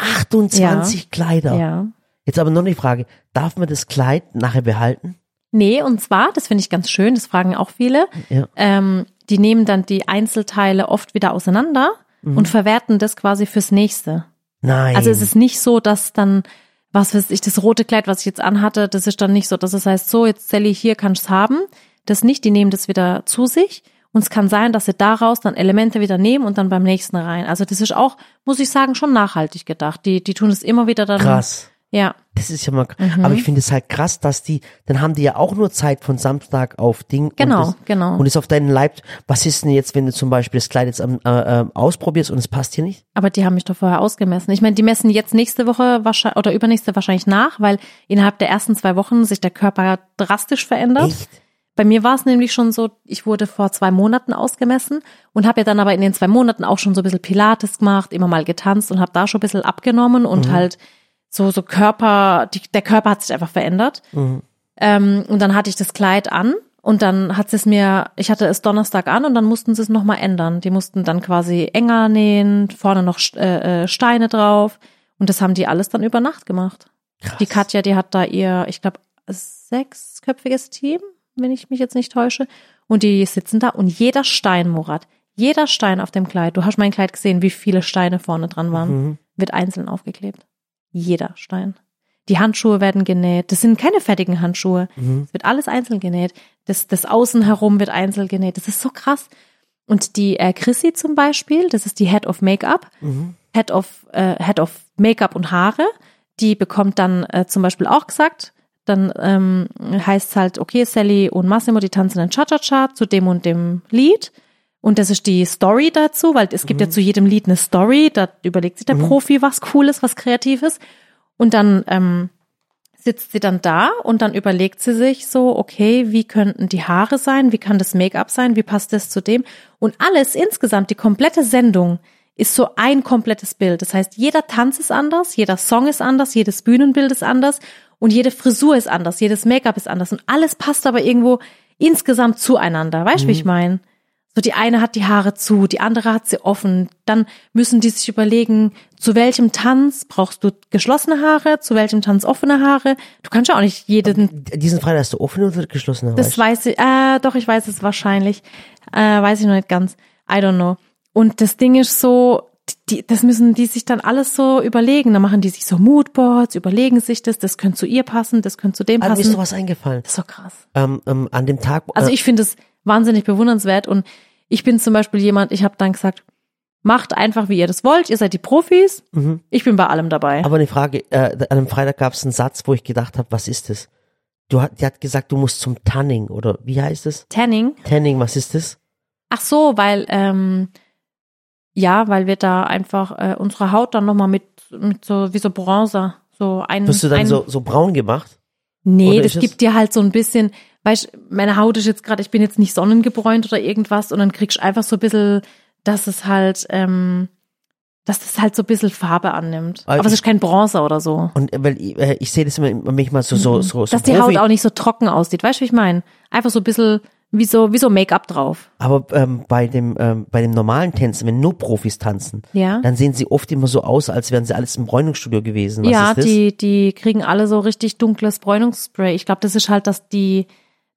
28 Kleider. Ja. Jetzt aber noch eine Frage. Darf man das Kleid nachher behalten? Nee, und zwar, das finde ich ganz schön, das fragen auch viele, Ja. ähm, die nehmen dann die Einzelteile oft wieder auseinander und verwerten das quasi fürs nächste. Nein. Also es ist nicht so, dass dann, was weiß ich, das rote Kleid, was ich jetzt anhatte, das ist dann nicht so, dass es heißt, so, jetzt Sally, hier kannst du haben. Das nicht, die nehmen das wieder zu sich. Und es kann sein, dass sie daraus dann Elemente wieder nehmen und dann beim nächsten rein. Also das ist auch, muss ich sagen, schon nachhaltig gedacht. Die, die tun es immer wieder dann. krass. Ja, Das ist ja mal, Mhm. aber ich finde es halt krass, dass die, dann haben die ja auch nur Zeit von Samstag auf Ding. Genau, und das, genau. Und ist auf deinen Leib, was ist denn jetzt, wenn du zum Beispiel das Kleid jetzt am, äh, äh, ausprobierst und es passt hier nicht? Aber die haben mich doch vorher ausgemessen. Ich meine, die messen jetzt nächste Woche wahrscheinlich oder übernächste wahrscheinlich nach, weil innerhalb der ersten zwei Wochen sich der Körper drastisch verändert. Echt? Bei mir war es nämlich schon so, ich wurde vor zwei Monaten ausgemessen und habe ja dann aber in den zwei Monaten auch schon so ein bisschen Pilates gemacht, immer mal getanzt und habe da schon ein bisschen abgenommen und halt so so Körper, die, der Körper hat sich einfach verändert. Ähm, und dann hatte ich das Kleid an und dann hat sie es mir, ich hatte es Donnerstag an und dann mussten sie es nochmal ändern. Die mussten dann quasi enger nähen, vorne noch äh, äh, Steine drauf und das haben die alles dann über Nacht gemacht. Krass. Die Katja, die hat da ihr, ich glaube, sechsköpfiges Team, wenn ich mich jetzt nicht täusche. Und die sitzen da und jeder Stein, Murat, jeder Stein auf dem Kleid, du hast mein Kleid gesehen, wie viele Steine vorne dran waren, Mhm. wird einzeln aufgeklebt. Jeder Stein. Die Handschuhe werden genäht. Das sind keine fertigen Handschuhe. Mhm. Es wird alles einzeln genäht. Das, das Außen herum wird einzeln genäht. Das ist so krass. Und die äh, Chrissy zum Beispiel, das ist die Head of Make-up, Mhm. Head of, äh, Head of Make-up und Haare, die bekommt dann äh, zum Beispiel auch gesagt, dann ähm, heißt es halt, okay, Sally und Massimo, die tanzen einen Cha-Cha-Cha zu dem und dem Lied. Und das ist die Story dazu, weil es gibt ja zu jedem Lied eine Story. Da überlegt sich der Profi was Cooles, was Kreatives. Und dann ähm, sitzt sie dann da und dann überlegt sie sich so, okay, wie könnten die Haare sein? Wie kann das Make-up sein? Wie passt das zu dem? Und alles insgesamt, die komplette Sendung ist so ein komplettes Bild. Das heißt, jeder Tanz ist anders, jeder Song ist anders, jedes Bühnenbild ist anders und jede Frisur ist anders, jedes Make-up ist anders und alles passt aber irgendwo insgesamt zueinander. Weißt du, wie ich meine? So die eine hat die Haare zu, die andere hat sie offen. Dann müssen die sich überlegen, zu welchem Tanz brauchst du geschlossene Haare, zu welchem Tanz offene Haare. Du kannst ja auch nicht jeden Diesen Freitag hast du offen oder geschlossen? das weiß ich, äh, doch, ich weiß es wahrscheinlich. Äh, weiß ich noch nicht ganz. I don't know. Und das Ding ist so, die, das müssen die sich dann alles so überlegen. Dann machen die sich so Moodboards, überlegen sich das, das könnte zu ihr passen, das könnte zu dem Ah, mir ist passen. doch was eingefallen. Das ist so krass. Ähm, ähm, an dem Tag, Also äh, ich finde es wahnsinnig bewundernswert und ich bin zum Beispiel jemand, ich habe dann gesagt, macht einfach, wie ihr das wollt, ihr seid die Profis, ich bin bei allem dabei. Mhm. aber eine Frage, äh, an einem Freitag gab es einen Satz, wo ich gedacht habe, was ist das? Du hat, die hat gesagt, du musst zum Tanning oder wie heißt es? Tanning, Tanning, was ist das? ach so, weil ähm, Ja, weil wir da einfach äh, unsere Haut dann nochmal mit, mit so, wie so Bronzer, so ein. Wirst du dann ein, so, so braun gemacht? Nee, oder das ist es- gibt dir halt so ein bisschen, weißt, meine Haut ist jetzt gerade, ich bin jetzt nicht sonnengebräunt oder irgendwas und dann kriegst du einfach so ein bisschen, dass es halt, ähm, dass das halt so ein bisschen Farbe annimmt. Also Aber es ist kein Bronzer oder so. Und weil ich, äh, ich sehe das immer manchmal so, so, so, so. Dass die Profi- Haut auch nicht so trocken aussieht. Weißt du, wie ich meine? Einfach so ein bisschen wie so, wie so Make-up drauf. Aber ähm, bei dem ähm, bei dem normalen Tänzen, wenn nur Profis tanzen, Ja. dann sehen sie oft immer so aus, als wären sie alles im Bräunungsstudio gewesen. Was ja, die, die kriegen alle so richtig dunkles Bräunungsspray. Ich glaube, das ist halt, dass die,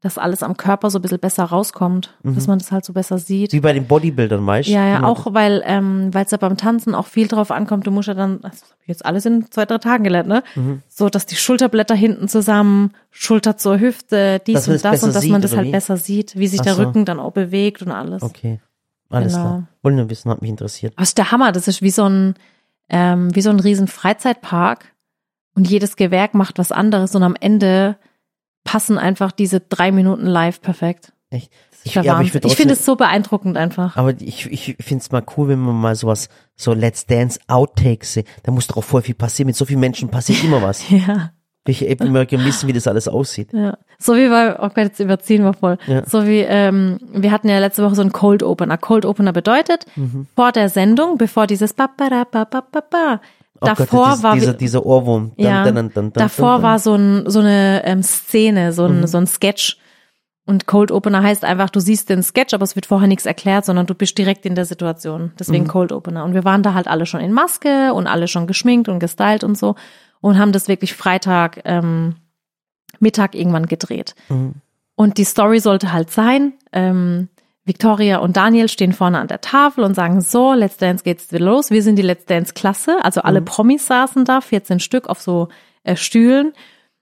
dass alles am Körper so ein bisschen besser rauskommt. Dass man das halt so besser sieht. Wie bei den Bodybuildern, weißt du? Ja, ja, Genau. auch weil ähm, weil es ja beim Tanzen auch viel drauf ankommt, du musst ja dann, das habe ich jetzt alles in zwei, drei Tagen gelernt, ne? Mhm. So, dass die Schulterblätter hinten zusammen, Schulter zur Hüfte, dies Dass man und das das und dass man das halt wie? besser sieht, wie sich Ach der so. Rücken dann auch bewegt und alles. Okay. Alles Genau. klar. Wollen wir wissen, hat mich interessiert. Es ist der Hammer, das ist wie so ein, ähm, wie so ein riesen Freizeitpark und jedes Gewerk macht was anderes und am Ende passen einfach diese drei Minuten live perfekt. Echt. Ich, ja, ich, ich finde es so beeindruckend einfach. Aber ich, ich finde es mal cool, wenn man mal sowas, so Let's Dance Outtakes, sieht. da muss doch auch voll viel passieren. Mit so vielen Menschen passiert immer was. Ja. Ich eben immer gerne wissen, wie das alles aussieht. Ja, so wie bei, oh Gott, jetzt überziehen wir voll. Ja. So wie, ähm, wir hatten ja letzte Woche so einen Cold Opener. Cold Opener bedeutet, Mhm. vor der Sendung, bevor dieses ba ba da ba ba ba ba, Oh davor Gott, war, dieser, dieser Ohrwurm. Ja, dun, dun, dun, davor war so ein, so eine ähm, Szene, so ein, Mhm. so ein Sketch. Und Cold Opener heißt einfach, du siehst den Sketch, aber es wird vorher nichts erklärt, sondern du bist direkt in der Situation. Mhm. Deswegen Cold Opener. Und wir waren da halt alle schon in Maske und alle schon geschminkt und gestylt und so und haben das wirklich Freitag ähm, Mittag irgendwann gedreht. Mhm. Und die Story sollte halt sein, ähm, Victoria und Daniel stehen vorne an der Tafel und sagen, so, Let's Dance geht's wieder los. Wir sind die Let's Dance Klasse. Also alle Promis saßen da, 14 Stück auf so äh, Stühlen.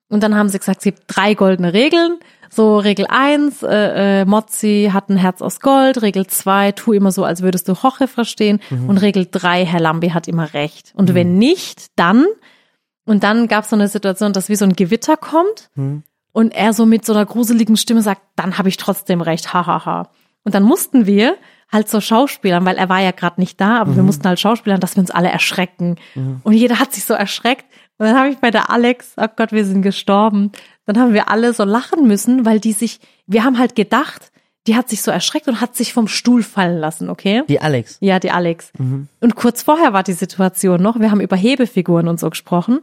Und dann haben sie gesagt, es gibt drei goldene Regeln. So Regel eins, äh, äh, Mozzi hat ein Herz aus Gold. Regel zwei, tu immer so, als würdest du Hoche verstehen. Und Regel drei, Herr Lambi hat immer recht. Und wenn nicht, dann. Und dann gab es so eine Situation, dass wie so ein Gewitter kommt und er so mit so einer gruseligen Stimme sagt, dann habe ich trotzdem recht, hahaha. Ha, ha. Und dann mussten wir halt so Schauspielern, weil er war ja gerade nicht da, aber wir mussten halt Schauspielern, dass wir uns alle erschrecken. Und jeder hat sich so erschreckt. Und dann habe ich bei der Alex, oh Gott, wir sind gestorben. Dann haben wir alle so lachen müssen, weil die sich, wir haben halt gedacht, die hat sich so erschreckt und hat sich vom Stuhl fallen lassen, okay? Die Alex. Ja, die Alex. Und kurz vorher war die Situation noch, wir haben über Hebefiguren und so gesprochen.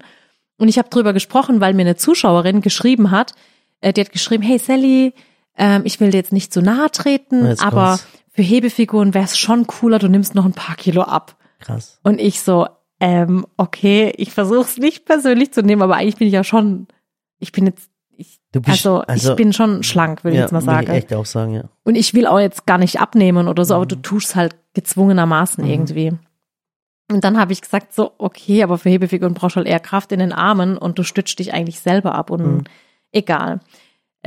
Und ich habe drüber gesprochen, weil mir eine Zuschauerin geschrieben hat, äh, die hat geschrieben, hey Sally, ähm, ich will dir jetzt nicht zu nahe treten, Jetzt aber kommt's. für Hebefiguren wäre es schon cooler, du nimmst noch ein paar Kilo ab. Krass. Und ich so, ähm, okay, ich versuche es nicht persönlich zu nehmen, aber eigentlich bin ich ja schon, ich bin jetzt, ich, Du bist, also, ich bin schon schlank, würde ich ja, jetzt mal will sagen. Ich echt auch sagen, ja. Und ich will auch jetzt gar nicht abnehmen oder so, aber Mhm. du tust halt gezwungenermaßen irgendwie. Und dann habe ich gesagt, so, okay, aber für Hebefiguren brauchst du halt eher Kraft in den Armen und du stützt dich eigentlich selber ab und Mhm. egal.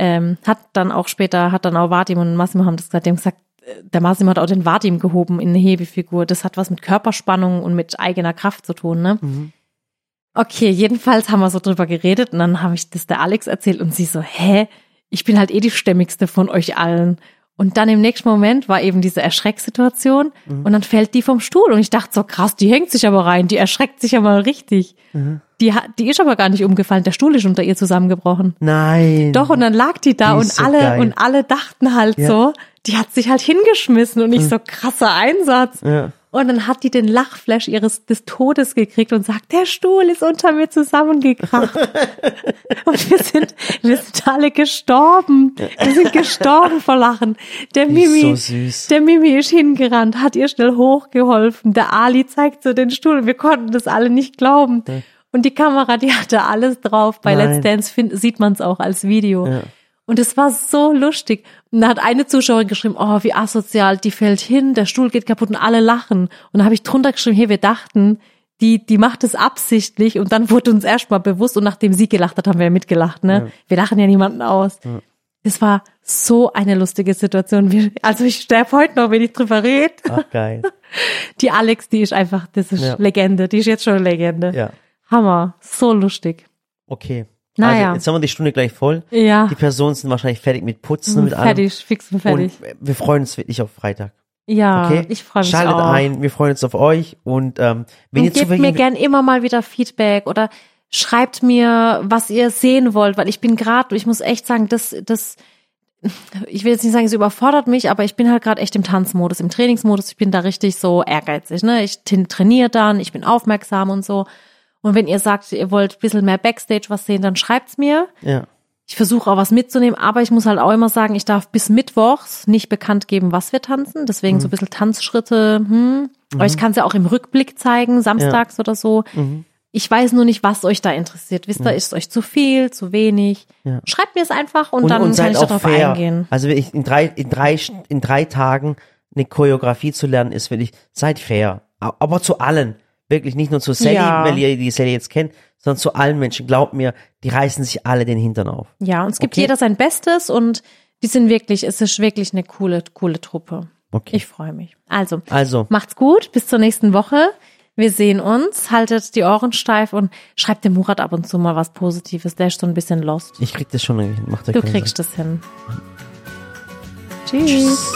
Ähm, hat dann auch später, hat dann auch Vadim und Massimo haben das gesagt, die haben gesagt, der Massimo hat auch den Vadim gehoben in eine Hebefigur. Das hat was mit Körperspannung und mit eigener Kraft zu tun, ne? Mhm. Okay, jedenfalls haben wir so drüber geredet und dann habe ich das der Alex erzählt und sie so, hä? Ich bin halt eh die stämmigste von euch allen. Und dann im nächsten Moment war eben diese Erschrecksituation und dann fällt die vom Stuhl und ich dachte so, krass, die hängt sich aber rein, die erschreckt sich ja mal richtig. Die, hat, die ist aber gar nicht umgefallen, der Stuhl ist unter ihr zusammengebrochen. Nein. Doch, und dann lag die da Die und so alle, geil. und alle dachten halt Ja. so, die hat sich halt hingeschmissen und ich so krasser Einsatz. Ja. Und dann hat die den Lachflash ihres des Todes gekriegt und sagt, der Stuhl ist unter mir zusammengekracht. und wir sind, wir sind alle gestorben. Wir sind gestorben vor Lachen. Der Die Mimi, so der Mimi ist hingerannt, hat ihr schnell hochgeholfen. Der Ali zeigt so den Stuhl und wir konnten das alle nicht glauben. Und die Kamera, die hatte alles drauf. Bei Nein. Let's Dance find, sieht man es auch als Video. Ja. Und es war so lustig. Und da hat eine Zuschauerin geschrieben, oh, wie asozial, die fällt hin, der Stuhl geht kaputt und alle lachen. Und da habe ich drunter geschrieben, hey, wir dachten, die, die macht es absichtlich. Und dann wurde uns erstmal bewusst und nachdem sie gelacht hat, haben wir ja mitgelacht, ne? Wir lachen ja niemanden aus. Es war so eine lustige Situation. Also ich sterbe heute noch, wenn ich drüber rede. Ach, geil. Die Alex, die ist einfach, das ist Ja. Legende. Die ist jetzt schon Legende. Ja. Hammer. So lustig. Okay. Naja. Also, jetzt haben wir die Stunde gleich voll. Ja. Die Personen sind wahrscheinlich fertig mit Putzen und mit allem. Fertig, fix und fertig. Und wir freuen uns wirklich auf Freitag. Ja, Okay? ich freue mich Schaltet auch. ein, wir freuen uns auf euch und ähm, wenn Und ihr gebt mir gern immer mal wieder Feedback oder schreibt mir, was ihr sehen wollt, weil ich bin gerade, ich muss echt sagen, das, das, ich will jetzt nicht sagen, es überfordert mich, aber ich bin halt gerade echt im Tanzmodus, im Trainingsmodus. Ich bin da richtig so ehrgeizig, ne? Ich trainiere dann, ich bin aufmerksam und so. Und wenn ihr sagt, ihr wollt ein bisschen mehr Backstage was sehen, dann schreibt's mir. ja, Ich versuche auch was mitzunehmen, aber ich muss halt auch immer sagen, ich darf bis Mittwochs nicht bekannt geben, was wir tanzen. Deswegen so ein bisschen Tanzschritte. Hm. Aber ich kann es ja auch im Rückblick zeigen, samstags oder so. Ich weiß nur nicht, was euch da interessiert. Wisst ihr, ist euch zu viel, zu wenig? Ja. Schreibt mir es einfach und, und, dann und kann ich darauf fair. eingehen. Also in drei, in drei, in drei Tagen eine Choreografie zu lernen, ist wirklich, seid fair. Aber zu allen. Wirklich nicht nur zu Sally, Ja. weil ihr die Sally jetzt kennt, sondern zu allen Menschen. Glaubt mir, die reißen sich alle den Hintern auf. Ja, und es gibt Okay. jeder sein Bestes und die sind wirklich, es ist wirklich eine coole, coole Truppe. Okay. Ich freue mich. Also, Also, macht's gut, bis zur nächsten Woche. Wir sehen uns, haltet die Ohren steif und schreibt dem Murat ab und zu mal was Positives. Der ist so ein bisschen lost. ich krieg das schon hin. Macht Du kriegst es hin. Tschüss.